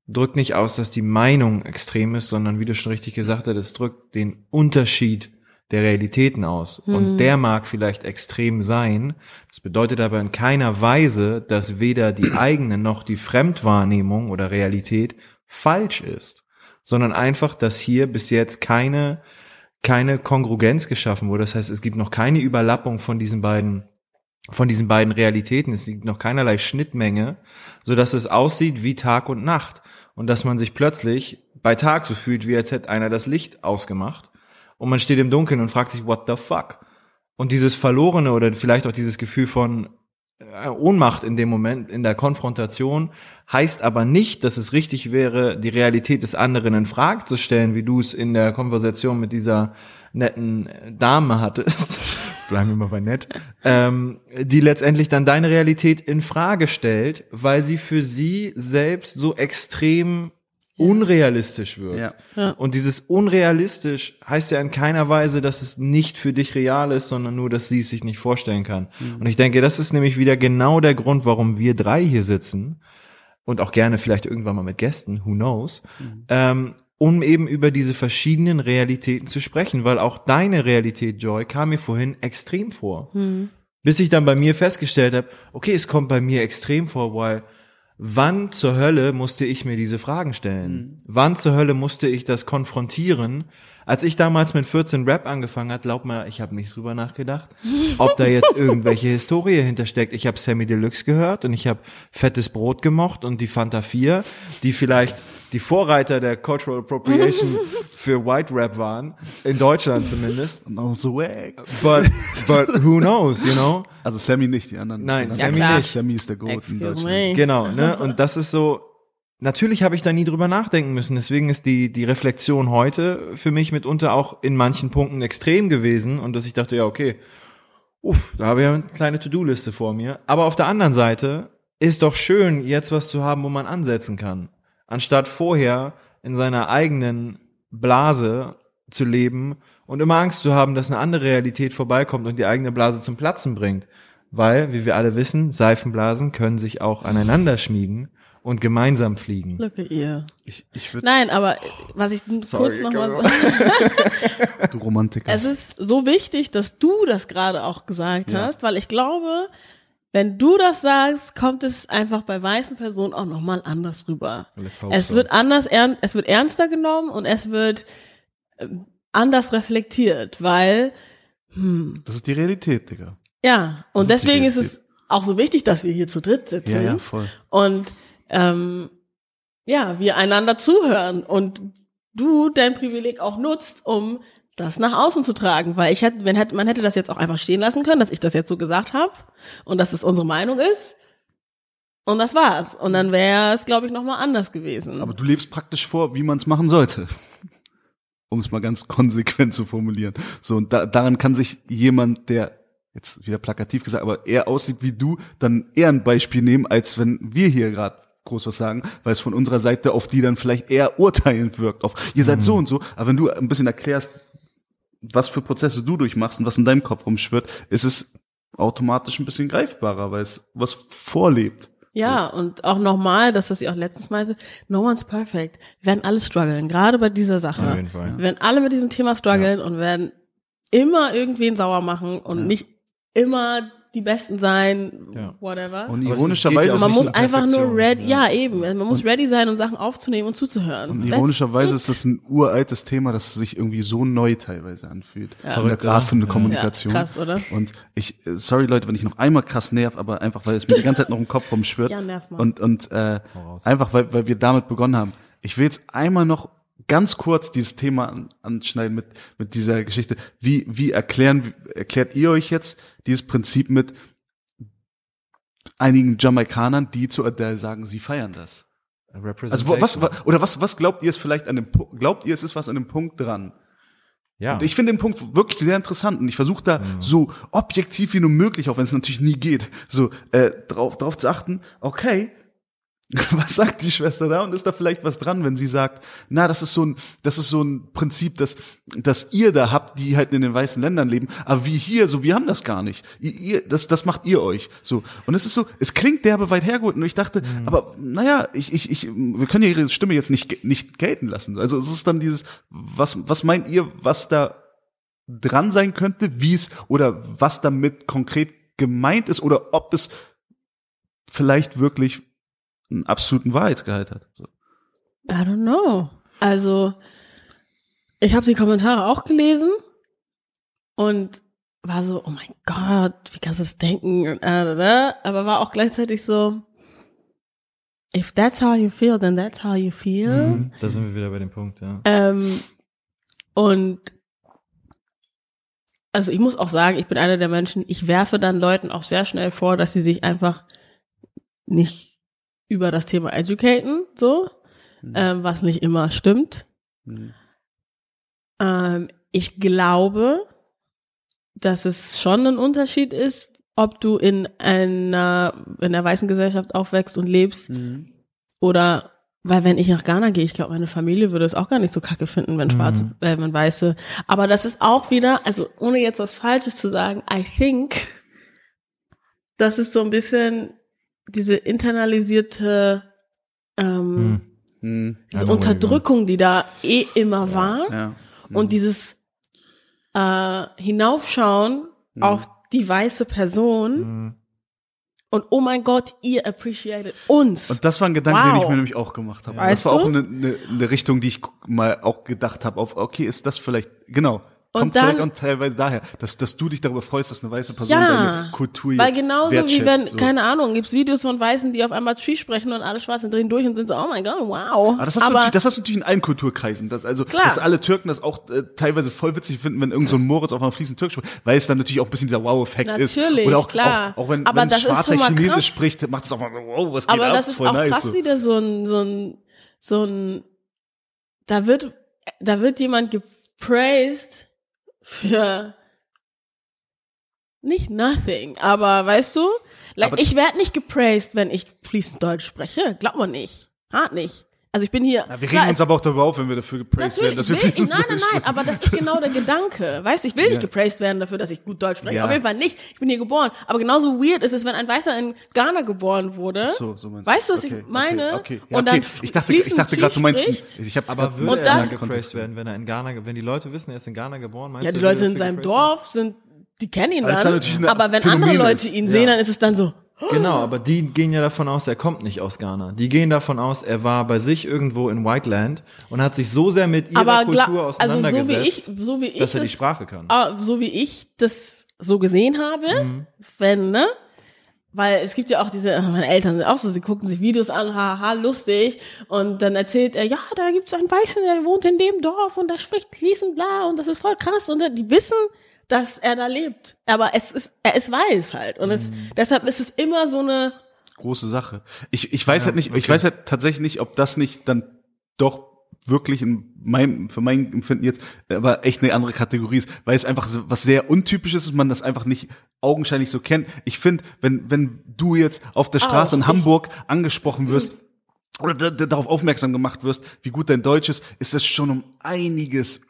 drückt nicht aus, dass die Meinung extrem ist, sondern wie du schon richtig gesagt hast, es drückt den Unterschied der Realitäten aus. Und der mag vielleicht extrem sein. Das bedeutet aber in keiner Weise, dass weder die *clears throat* eigene noch die Fremdwahrnehmung oder Realität falsch ist, sondern einfach, dass hier bis jetzt keine, keine Kongruenz geschaffen wurde. Das heißt, es gibt noch keine Überlappung von diesen beiden von diesen beiden Realitäten. Es gibt noch keinerlei Schnittmenge, so dass es aussieht wie Tag und Nacht und dass man sich plötzlich bei Tag so fühlt, wie als hätte einer das Licht ausgemacht und man steht im Dunkeln und fragt sich, what the fuck? Und dieses Verlorene oder vielleicht auch dieses Gefühl von äh, Ohnmacht in dem Moment, in der Konfrontation, heißt aber nicht, dass es richtig wäre, die Realität des anderen in Frage zu stellen, wie du es in der Konversation mit dieser netten Dame hattest. *laughs* Bleiben wir mal bei nett. Ähm, die letztendlich dann deine Realität in Frage stellt, weil sie für sie selbst so extrem unrealistisch wird. Ja. Ja. Und dieses unrealistisch heißt ja in keiner Weise, dass es nicht für dich real ist, sondern nur, dass sie es sich nicht vorstellen kann. Und ich denke, das ist nämlich wieder genau der Grund, warum wir drei hier sitzen und auch gerne vielleicht irgendwann mal mit Gästen, who knows, ähm, um eben über diese verschiedenen Realitäten zu sprechen, weil auch deine Realität, Joy, kam mir vorhin extrem vor. Bis ich dann bei mir festgestellt habe, okay, es kommt bei mir extrem vor, weil wann zur Hölle musste ich mir diese Fragen stellen? Wann zur Hölle musste ich das konfrontieren? Als ich damals mit 14 Rap angefangen hat, glaub mal, ich habe nicht drüber nachgedacht, ob da jetzt *laughs* irgendwelche Historie hintersteckt. Ich habe Sammy Deluxe gehört und ich habe fettes Brot gemocht und die Fanta 4, die vielleicht die Vorreiter der Cultural Appropriation *laughs* für White Rap waren, in Deutschland zumindest. So wack. But, but who knows, you know? Also Sammy nicht, die anderen. Nein, die Sammy anderen- nicht. Sammy ist der Goat in Deutschland. me. Genau, ne? Und das ist so, natürlich habe ich da nie drüber nachdenken müssen. Deswegen ist die, die Reflexion heute für mich mitunter auch in manchen Punkten extrem gewesen und dass ich dachte, ja, okay, uff, da habe ich eine kleine To-Do-Liste vor mir. Aber auf der anderen Seite ist doch schön, jetzt was zu haben, wo man ansetzen kann. Anstatt vorher in seiner eigenen Blase zu leben und immer Angst zu haben, dass eine andere Realität vorbeikommt und die eigene Blase zum Platzen bringt. Weil, wie wir alle wissen, Seifenblasen können sich auch aneinander schmiegen und gemeinsam fliegen. Look at you. Ich, ich würde, Nein, aber was ich kurz noch mal komm. sagen. *laughs* du Romantiker. Es ist so wichtig, dass du das gerade auch gesagt Ja. hast, weil ich glaube, wenn du das sagst, kommt es einfach bei weißen Personen auch nochmal anders rüber. Es so. wird anders, es wird ernster genommen und es wird ähm, anders reflektiert, weil, hm, das ist die Realität, Digga. ja, und ist deswegen ist es auch so wichtig, dass wir hier zu dritt sitzen Ja, ja, voll. und ähm, ja, wir einander zuhören und du dein Privileg auch nutzt, um das nach außen zu tragen, weil ich hätte, hätte, man hätte das jetzt auch einfach stehen lassen können, dass ich das jetzt so gesagt habe und dass es unsere Meinung ist und das war's und dann wäre es, glaube ich, noch mal anders gewesen. Aber du lebst praktisch vor, wie man es machen sollte. Um es mal ganz konsequent zu formulieren. So, und da, daran kann sich jemand, der jetzt wieder plakativ gesagt, aber eher aussieht wie du, dann eher ein Beispiel nehmen, als wenn wir hier gerade groß was sagen, weil es von unserer Seite auf die dann vielleicht eher urteilend wirkt. Auf ihr seid so und so, aber wenn du ein bisschen erklärst, was für Prozesse du durchmachst und was in deinem Kopf rumschwirrt, ist es automatisch ein bisschen greifbarer, weil es was vorlebt. Ja, und auch nochmal, das, was ich auch letztens meinte, no one's perfect. Wir werden alle strugglen, gerade bei dieser Sache. Auf jeden Fall. Wir werden alle mit diesem Thema strugglen und werden immer irgendwen sauer machen und Ja. nicht immer die Besten sein, Ja. whatever. Und ironischerweise Und man ist muss einfach nur ready, ja. ja, eben, man muss ready sein und Sachen aufzunehmen und zuzuhören. Und ironischerweise ist das ein uraltes Thema, das sich irgendwie so neu teilweise anfühlt. Ja. Von der Verrückt, Art von der. Kommunikation. Ja, krass, oder? Und ich, äh, sorry Leute, wenn ich noch einmal krass nerv, aber einfach, weil es mir die ganze Zeit noch im Kopf rumschwirrt. Ja, nerv mal. Und, und äh, einfach, weil, weil wir damit begonnen haben. Ich will jetzt einmal noch ganz kurz dieses Thema an, anschneiden mit, mit dieser Geschichte. Wie, wie erklären, erklärt ihr euch jetzt dieses Prinzip mit einigen Jamaikanern, die zu Adele sagen, sie feiern das? Also was, wa- oder was, was glaubt ihr ist vielleicht an dem Punkt, glaubt ihr es ist was an dem Punkt dran, Ja. Und ich finde den Punkt wirklich sehr interessant und ich versuche da so objektiv wie nur möglich, auch wenn es natürlich nie geht, so äh, drauf, drauf zu achten, okay, *laughs* was sagt die Schwester da und ist da vielleicht was dran, wenn sie sagt, na, das ist so ein, das ist so ein Prinzip, das, das ihr da habt, die halt in den weißen Ländern leben, aber wir hier, so, wir haben das gar nicht. Ihr, ihr, das, das macht ihr euch, so. Und es ist so, es klingt derbe weit hergeholt und ich dachte, aber, naja, ich, ich, ich, wir können ja ihre Stimme jetzt nicht, nicht gelten lassen. Also es ist dann dieses, was, was meint ihr, was da dran sein könnte, wie es oder was damit konkret gemeint ist oder ob es vielleicht wirklich einen absoluten Wahrheitsgehalt hat. So. I don't know. Also, ich habe die Kommentare auch gelesen und war so, oh mein Gott, wie kannst du das denken? Und, äh, äh, aber war auch gleichzeitig so, if that's how you feel, then that's how you feel. Mhm. Da sind wir wieder bei dem Punkt, ja. Ähm, und also ich muss auch sagen, ich bin einer der Menschen, ich werfe dann Leuten auch sehr schnell vor, dass sie sich einfach nicht über das Thema educaten, so, ähm, was nicht immer stimmt. Mhm. Ähm, ich glaube, dass es schon ein Unterschied ist, ob du in einer, in der weißen Gesellschaft aufwächst und lebst Mhm. oder weil wenn ich nach Ghana gehe, ich glaube, meine Familie würde es auch gar nicht so kacke finden, wenn Schwarze, Mhm. äh, wenn Weiße. Aber das ist auch wieder, also ohne jetzt was Falsches zu sagen, I think, das ist so ein bisschen diese internalisierte, ähm, Hm. Mhm. diese you're Unterdrückung, die da eh immer war Ja. und dieses äh, Hinaufschauen Mhm. auf die weiße Person Mhm. und oh mein Gott, ihr appreciated uns. Und das war ein Gedanke, den Wow. ich mir nämlich auch gemacht habe. Das war auch eine, eine, eine Richtung, die ich mal auch gedacht habe, auf, okay, ist das vielleicht, genau, Und kommt dann- auch teilweise daher, dass, dass du dich darüber freust, dass eine weiße Person Ja, deine Kultur jetzt Weil genauso wie wenn, so. keine Ahnung, gibt's Videos von Weißen, die auf einmal Tree sprechen und alle Schwarzen drehen durch und sind so, oh mein Gott, wow. Aber das hast, du, natürlich- das hast du natürlich in allen Kulturkreisen. Das, also, Klar. dass alle Türken das auch äh, teilweise voll witzig finden, wenn irgend so ein Moritz auf einer fließend Türkisch spricht, weil es dann natürlich auch ein bisschen dieser Wow-Effekt ist. Natürlich, Oder auch, klar. auch, auch wenn, Aber wenn ein schwarzer Chinesisch krass. spricht, macht es auch mal so, wow, was geht aber ab? das ist voll auch nice. krass so. wieder so ein, so ein, so ein, da wird, da wird jemand gepraised für nicht nothing, aber weißt du, like, Aber- ich werde nicht gepraised, wenn ich fließend Deutsch spreche, glaubt man nicht, hart nicht. Also ich bin hier. Ja, wir klar, regen uns aber auch darüber auf, wenn wir dafür gepraised werden, Natürlich, dass wir will ich, nein, nein, nein, aber das ist genau der Gedanke. Weißt du, ich will nicht Ja. gepraised werden dafür, dass ich gut Deutsch spreche. Ja. Auf jeden Fall nicht. Ich bin hier geboren. Aber genauso weird ist es, wenn ein Weißer in Ghana geboren wurde. So, so meinst du. weißt du, was Okay, ich meine? Okay, okay. Ja, und okay. dann Ich dachte, ich dachte gerade, du meinst, spricht. ich habe Aber würde er dann- gepraised werden, wenn er in Ghana, wenn die Leute wissen, er ist in Ghana geboren, meinst Ja, du, die würde Leute in seinem? Dorf sind, die kennen ihn dann. aber wenn Phänomen andere Leute ihn sehen, dann ist es dann so, Genau, aber die gehen ja davon aus, er kommt nicht aus Ghana. Die gehen davon aus, er war bei sich irgendwo in Whiteland und hat sich so sehr mit ihrer aber Kultur gla- also so wie auseinandergesetzt, ich, so wie ich dass er die Sprache kann. Ah, so wie ich das so gesehen habe, Mhm. wenn, ne? Weil es gibt ja auch diese, meine Eltern sind auch so, sie gucken sich Videos an, haha, lustig. Und dann erzählt er, ja, da gibt's einen Weißen, der wohnt in dem Dorf und der spricht fließend bla und das ist voll krass. Und die wissen, dass er da lebt. Aber es ist, er ist weiß halt. Und es, Mhm. deshalb ist es immer so eine, große Sache. Ich, ich weiß Ja, halt nicht, ich okay. weiß halt tatsächlich nicht, ob das nicht dann doch wirklich in meinem, für mein Empfinden jetzt, aber echt eine andere Kategorie ist, weil es einfach so was sehr untypisches ist, man das einfach nicht augenscheinlich so kennt. Ich finde, wenn, wenn du jetzt auf der Straße Auch, in ich- Hamburg angesprochen wirst, oder da- da- darauf aufmerksam gemacht wirst, wie gut dein Deutsch ist, ist es schon um einiges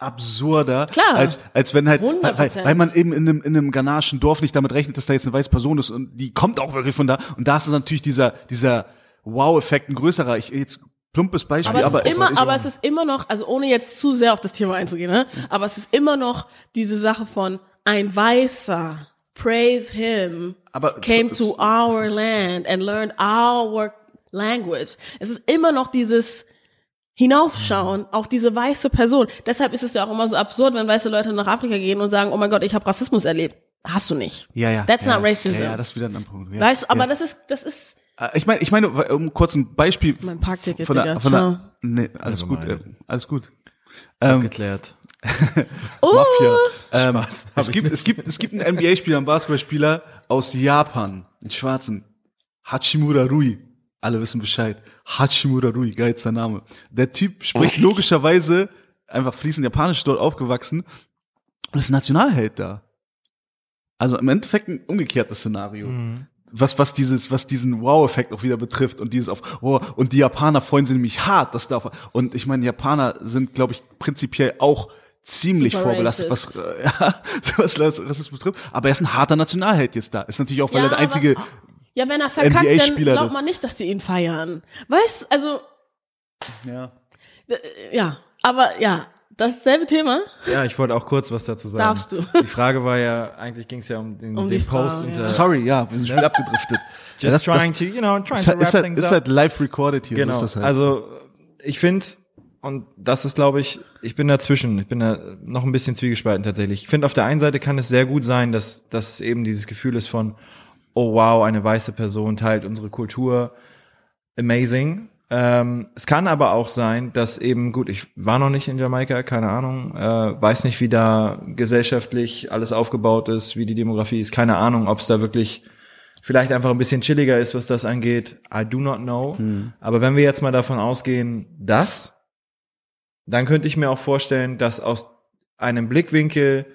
absurder, Klar. als, als wenn halt, weil, weil, 100%. weil man eben in einem, in einem ghanaischen Dorf nicht damit rechnet, dass da jetzt eine weiße Person ist und die kommt auch wirklich von da und da ist natürlich dieser, dieser Wow-Effekt ein größerer. Ich, jetzt plumpes Beispiel, aber, aber, es ist immer, ist, aber es ist immer noch, also ohne jetzt zu sehr auf das Thema einzugehen, ne? aber es ist immer noch diese Sache von ein Weißer, praise him, Aber came es- to our land and learned our language. Es ist immer noch dieses Hinaufschauen auf diese weiße Person. Deshalb ist es ja auch immer so absurd, wenn weiße Leute nach Afrika gehen und sagen, oh mein Gott, ich habe Rassismus erlebt. Hast du nicht. ja, ja. That's ja, not racism. Ja, ja, das ist wieder ein anderer Punkt. Ja, Weißt du, aber ja. das ist, das ist, Äh, Ich meine, ich meine, um kurz ein Beispiel Mein Parkticket, von der, Digga, von der, nee, alles gut, äh, alles gut. Ähm, Geklärt. *laughs* oh, Mafia. Ähm, Spaß, es gibt, es gibt, es gibt einen NBA-Spieler, einen Basketballspieler aus Japan, einen Schwarzen, Hachimura Rui. Alle wissen Bescheid. Hachimura Rui, geilster Name. Der Typ spricht logischerweise einfach fließend Japanisch dort aufgewachsen und ist Nationalheld da. Also im Endeffekt ein umgekehrtes Szenario. Mhm. Was, was dieses, was diesen Wow-Effekt auch wieder betrifft und dieses auf, oh, und die Japaner freuen sich nämlich hart, dass da auf, und ich meine, Japaner sind, glaube ich, prinzipiell auch ziemlich Super vorbelastet, was, äh, *laughs* ja, was Rassismus betrifft. Aber er ist ein harter Nationalheld jetzt da. Ist natürlich auch, weil er der einzige, was- ja, wenn er verkackt, dann glaubt das- man nicht, dass die ihn feiern. Weißt, also, ja. äh, ja, aber ja, dasselbe Thema. Ja, ich wollte auch kurz was dazu sagen. Darfst du. Die Frage war ja, eigentlich ging es ja um den, Um den Post ja. unter Sorry, ja, wir sind schon wieder abgedriftet. *laughs* Just das, trying das, to, you know, trying ist, to halt- wrap ist, halt, things ist up. halt live recorded hier. Genau. So ist das halt. Also ich finde, und das ist, glaube ich, ich bin dazwischen. Ich bin da noch ein bisschen zwiegespalten tatsächlich. Ich finde, auf der einen Seite kann es sehr gut sein, dass, dass eben dieses Gefühl ist von, oh wow, eine weiße Person teilt unsere Kultur. Amazing. Ähm, es kann aber auch sein, dass eben, gut, ich war noch nicht in Jamaika, keine Ahnung, äh, weiß nicht, wie da gesellschaftlich alles aufgebaut ist, wie die Demografie ist, keine Ahnung, ob es da wirklich vielleicht einfach ein bisschen chilliger ist, was das angeht. I do not know. Aber wenn wir jetzt mal davon ausgehen, dass, dann könnte ich mir auch vorstellen, dass aus einem Blickwinkel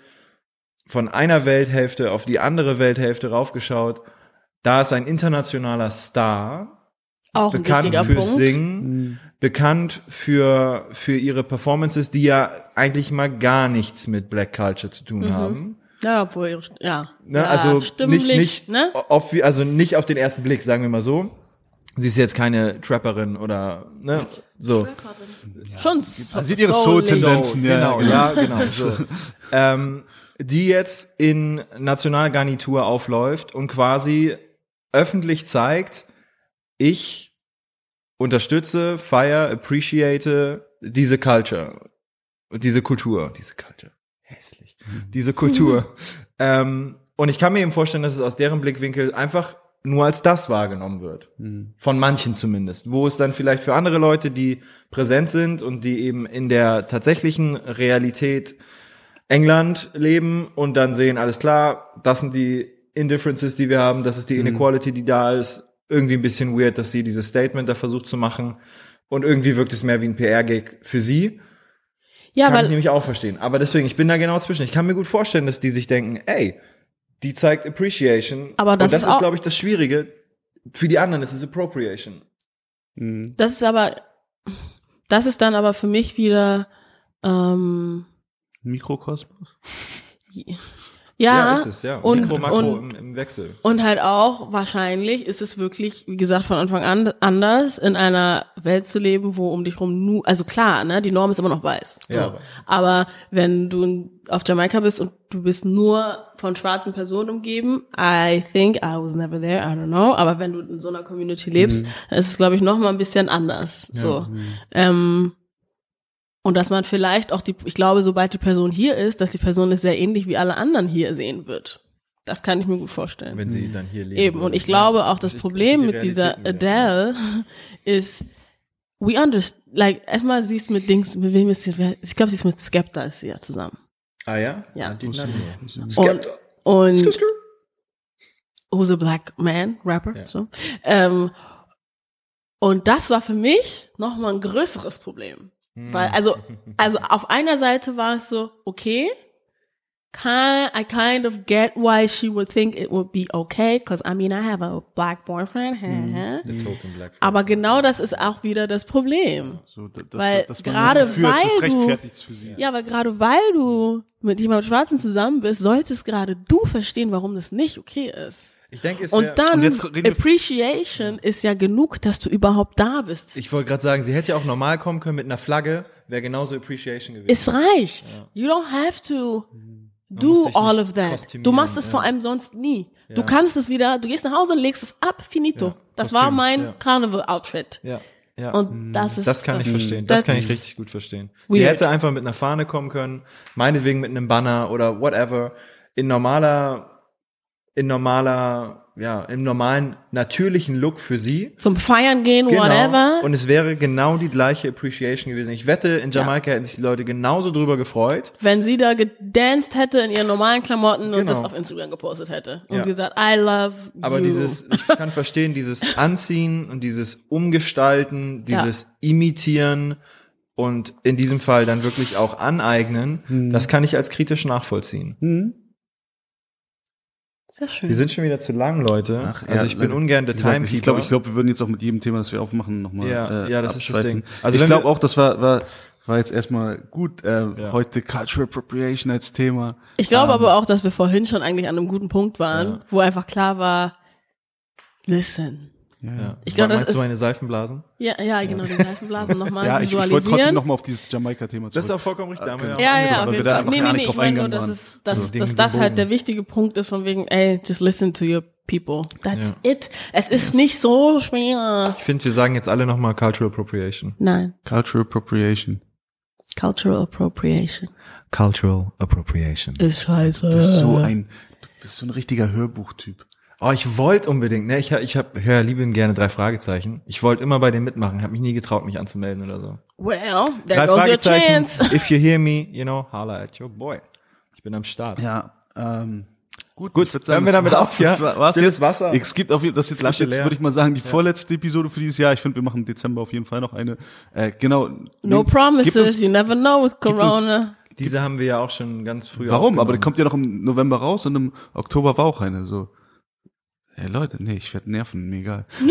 von einer Welthälfte auf die andere Welthälfte raufgeschaut, da ist ein internationaler Star, Auch bekannt fürs Punkt. Singen, bekannt für, für ihre Performances, die ja eigentlich mal gar nichts mit Black Culture zu tun haben. Ja, obwohl, ihre ja. Ne? ja also stimmlich, nicht, nicht ne? auf, also nicht auf den ersten Blick, sagen wir mal so. Sie ist jetzt keine Trapperin oder ne, so. Schon so, sieht ihre. Soul-Tendenzen. So, ja, genau, genau. ja, genau. So. *laughs* ähm, die jetzt in Nationalgarnitur aufläuft und quasi öffentlich zeigt, ich unterstütze, feier, appreciate diese Culture, diese Kultur, diese Culture, hässlich, diese Kultur. *laughs* ähm, und ich kann mir eben vorstellen, dass es aus deren Blickwinkel einfach nur als das wahrgenommen wird. Von manchen zumindest. Wo es dann vielleicht für andere Leute, die präsent sind und die eben in der tatsächlichen Realität England leben und dann sehen, alles klar, das sind die Indifferences, die wir haben, das ist die Inequality, die da ist. Irgendwie ein bisschen weird, dass sie dieses Statement da versucht zu machen. Und irgendwie wirkt es mehr wie ein PR-Gag für sie. Ja, kann ich weil, nämlich auch verstehen. Aber deswegen, ich bin da genau zwischen. Ich kann mir gut vorstellen, dass die sich denken, ey, die zeigt Appreciation. Aber das und das ist ist, glaube ich, das Schwierige. Für die anderen ist es Appropriation. das ist aber, das ist dann aber für mich wieder, ähm, Mikrokosmos. *laughs* ja, ist es, ja. und, Mikro, Makro und, im, im Wechsel. und halt auch, wahrscheinlich ist es wirklich, wie gesagt, von Anfang an anders, in einer Welt zu leben, wo um dich rum nur, also klar, ne, die Norm ist immer noch weiß. So. Ja. Aber wenn du auf Jamaika bist und du bist nur von schwarzen Personen umgeben, I think, I was never there, I don't know, aber wenn du in so einer Community lebst, dann ist es, glaube ich, noch mal ein bisschen anders. So. Ähm, und dass man vielleicht auch die, ich glaube, sobald die Person hier ist, dass die Person es sehr ähnlich wie alle anderen hier sehen wird. Das kann ich mir gut vorstellen. Wenn sie dann hier leben. Eben, und ich glaube auch das Ich- ich Problem die mit dieser. Adele *laughs* ist, we understand, like, erstmal sie ist mit Dings, mit wem ist sie, ich glaube, sie ist mit Skepta ist sie ja zusammen. Ah ja? Ja. Und, Skepta. und skr. who's a black man, Rapper, Ja. so. Ähm, und das war für mich nochmal ein größeres Problem. Hm. Weil, also, also auf einer Seite war es so, okay, kind, I kind of get why she would think it would be okay, because I mean, I have a black boyfriend, hä. The token black aber genau das ist auch wieder das Problem. So, da- das, Weil dass man gerade das Gefühl das weil du-. Ja, aber gerade weil du mit jemandem Schwarzen zusammen bist, solltest gerade du verstehen, warum das nicht okay ist. Ich denke, es Und wär- dann, Und jetzt reden wir- Appreciation ist ja genug, dass du überhaupt da bist. Ich wollte gerade sagen, sie hätte ja auch normal kommen können mit einer Flagge, wäre genauso Appreciation gewesen. Es reicht. You don't have to do all of that. Du machst es ja. vor allem sonst nie. Du Ja. kannst es wieder, du gehst nach Hause und legst es ab, finito. Ja, Das Kostüm, war mein ja. Carnival-Outfit. ja, ja. Und das ist das kann ich verstehen. Das kann ich richtig gut verstehen. Sie weird. hätte einfach mit einer Fahne kommen können, meinetwegen mit einem Banner oder whatever. In normaler, in normaler, ja, im normalen, natürlichen Look für sie. Zum Feiern gehen, whatever. Genau. Und es wäre genau die gleiche Appreciation gewesen. Ich wette, in Jamaika hätten sich die Leute genauso drüber gefreut. wenn sie da gedanced hätte in ihren normalen Klamotten und Genau. das auf Instagram gepostet hätte und Ja. gesagt, I love Aber you. dieses, ich kann verstehen, dieses *laughs* Anziehen und dieses Umgestalten, dieses Imitieren und in diesem Fall dann wirklich auch aneignen, Hm. das kann ich als kritisch nachvollziehen. Sehr schön. Wir sind schon wieder zu lang, Leute. Ach, also ja, ich bin ungern der Timekeeper. Ich glaube, ich glaube, wir würden jetzt auch mit jedem Thema, das wir aufmachen, nochmal Ja, äh, ja, das ist das. Ding. Also ich glaube auch, das war, war, war jetzt erstmal gut, äh, Ja. heute Cultural Appropriation als Thema. Ich glaube aber auch, dass wir vorhin schon eigentlich an einem guten Punkt waren, Ja. wo einfach klar war, listen. Ja. Ich glaube, das ist- meine Seifenblasen? Ja, ja, genau, die *laughs* Seifenblasen nochmal Ja, ich, ich wollte trotzdem nochmal auf dieses Jamaika-Thema zurück. Das ist auch vollkommen richtig. Da haben wir genau. ja, angesprochen, ja, weil auf wir jeden da Fall. einfach Nee, nee, nee, ich meine nur, dass, es, dass, So, dass das halt der wichtige Punkt ist von wegen, ey, just listen to your people. That's Ja. it. Es ist nicht so schwer. Ich finde, wir sagen jetzt alle nochmal Cultural Appropriation. Nein. Cultural Appropriation. Cultural Appropriation Cultural Appropriation. ist scheiße. Du bist so ein, du bist so ein richtiger Hörbuchtyp. Oh, ich wollte unbedingt, ne, ich, hab- ich hab, höre lieben gerne drei Fragezeichen. Ich wollte immer bei denen mitmachen, habe mich nie getraut, mich anzumelden oder so. Well, there Drei goes your chance. *laughs* if you hear me, you know, holla at your boy. Ich bin am Start. Ja, ähm, gut, Gut, hören wir damit war's. auf, ja? War's Stilles jetzt. Wasser. Es gibt auf jeden das ist jetzt, Flasche jetzt leer. würde ich mal sagen, die vorletzte Episode für dieses Jahr. Ich finde, wir machen im Dezember auf jeden Fall noch eine. Äh, genau. No Gib promises, uns- you never know with uns- Corona. Diese haben wir ja auch schon ganz früh Warum? Aber die kommt ja noch im November raus und im Oktober war auch eine. So, hey Leute, nee, ich werde nerven, mir egal. *laughs*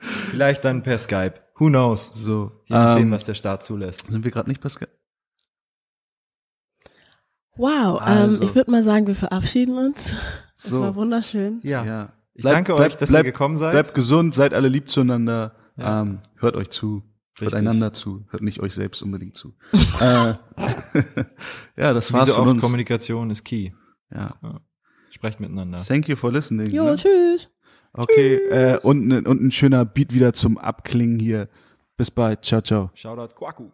Vielleicht dann per Skype. Who knows? So, Je nachdem, ähm, was der Staat zulässt. sind wir gerade nicht Pascal? Wow, Also. ähm, ich würde mal sagen, wir verabschieden uns. Es So. war wunderschön. Ja. Ich Bleibt- danke euch, bleibt- dass bleibt- ihr gekommen seid. Bleibt gesund, seid alle lieb zueinander. Ja. Ähm, hört euch zu. Hört Richtig. einander zu. Hört nicht euch selbst unbedingt zu. äh, *laughs* ja, das Wie war's so von oft, uns. Kommunikation ist key. Ja. Sprecht miteinander. Thank you for listening. Jo, ne? tschüss. Okay, äh, und, ne- und ein schöner Beat wieder zum Abklingen hier. Bis bald. Ciao, ciao. Shoutout Kwaku.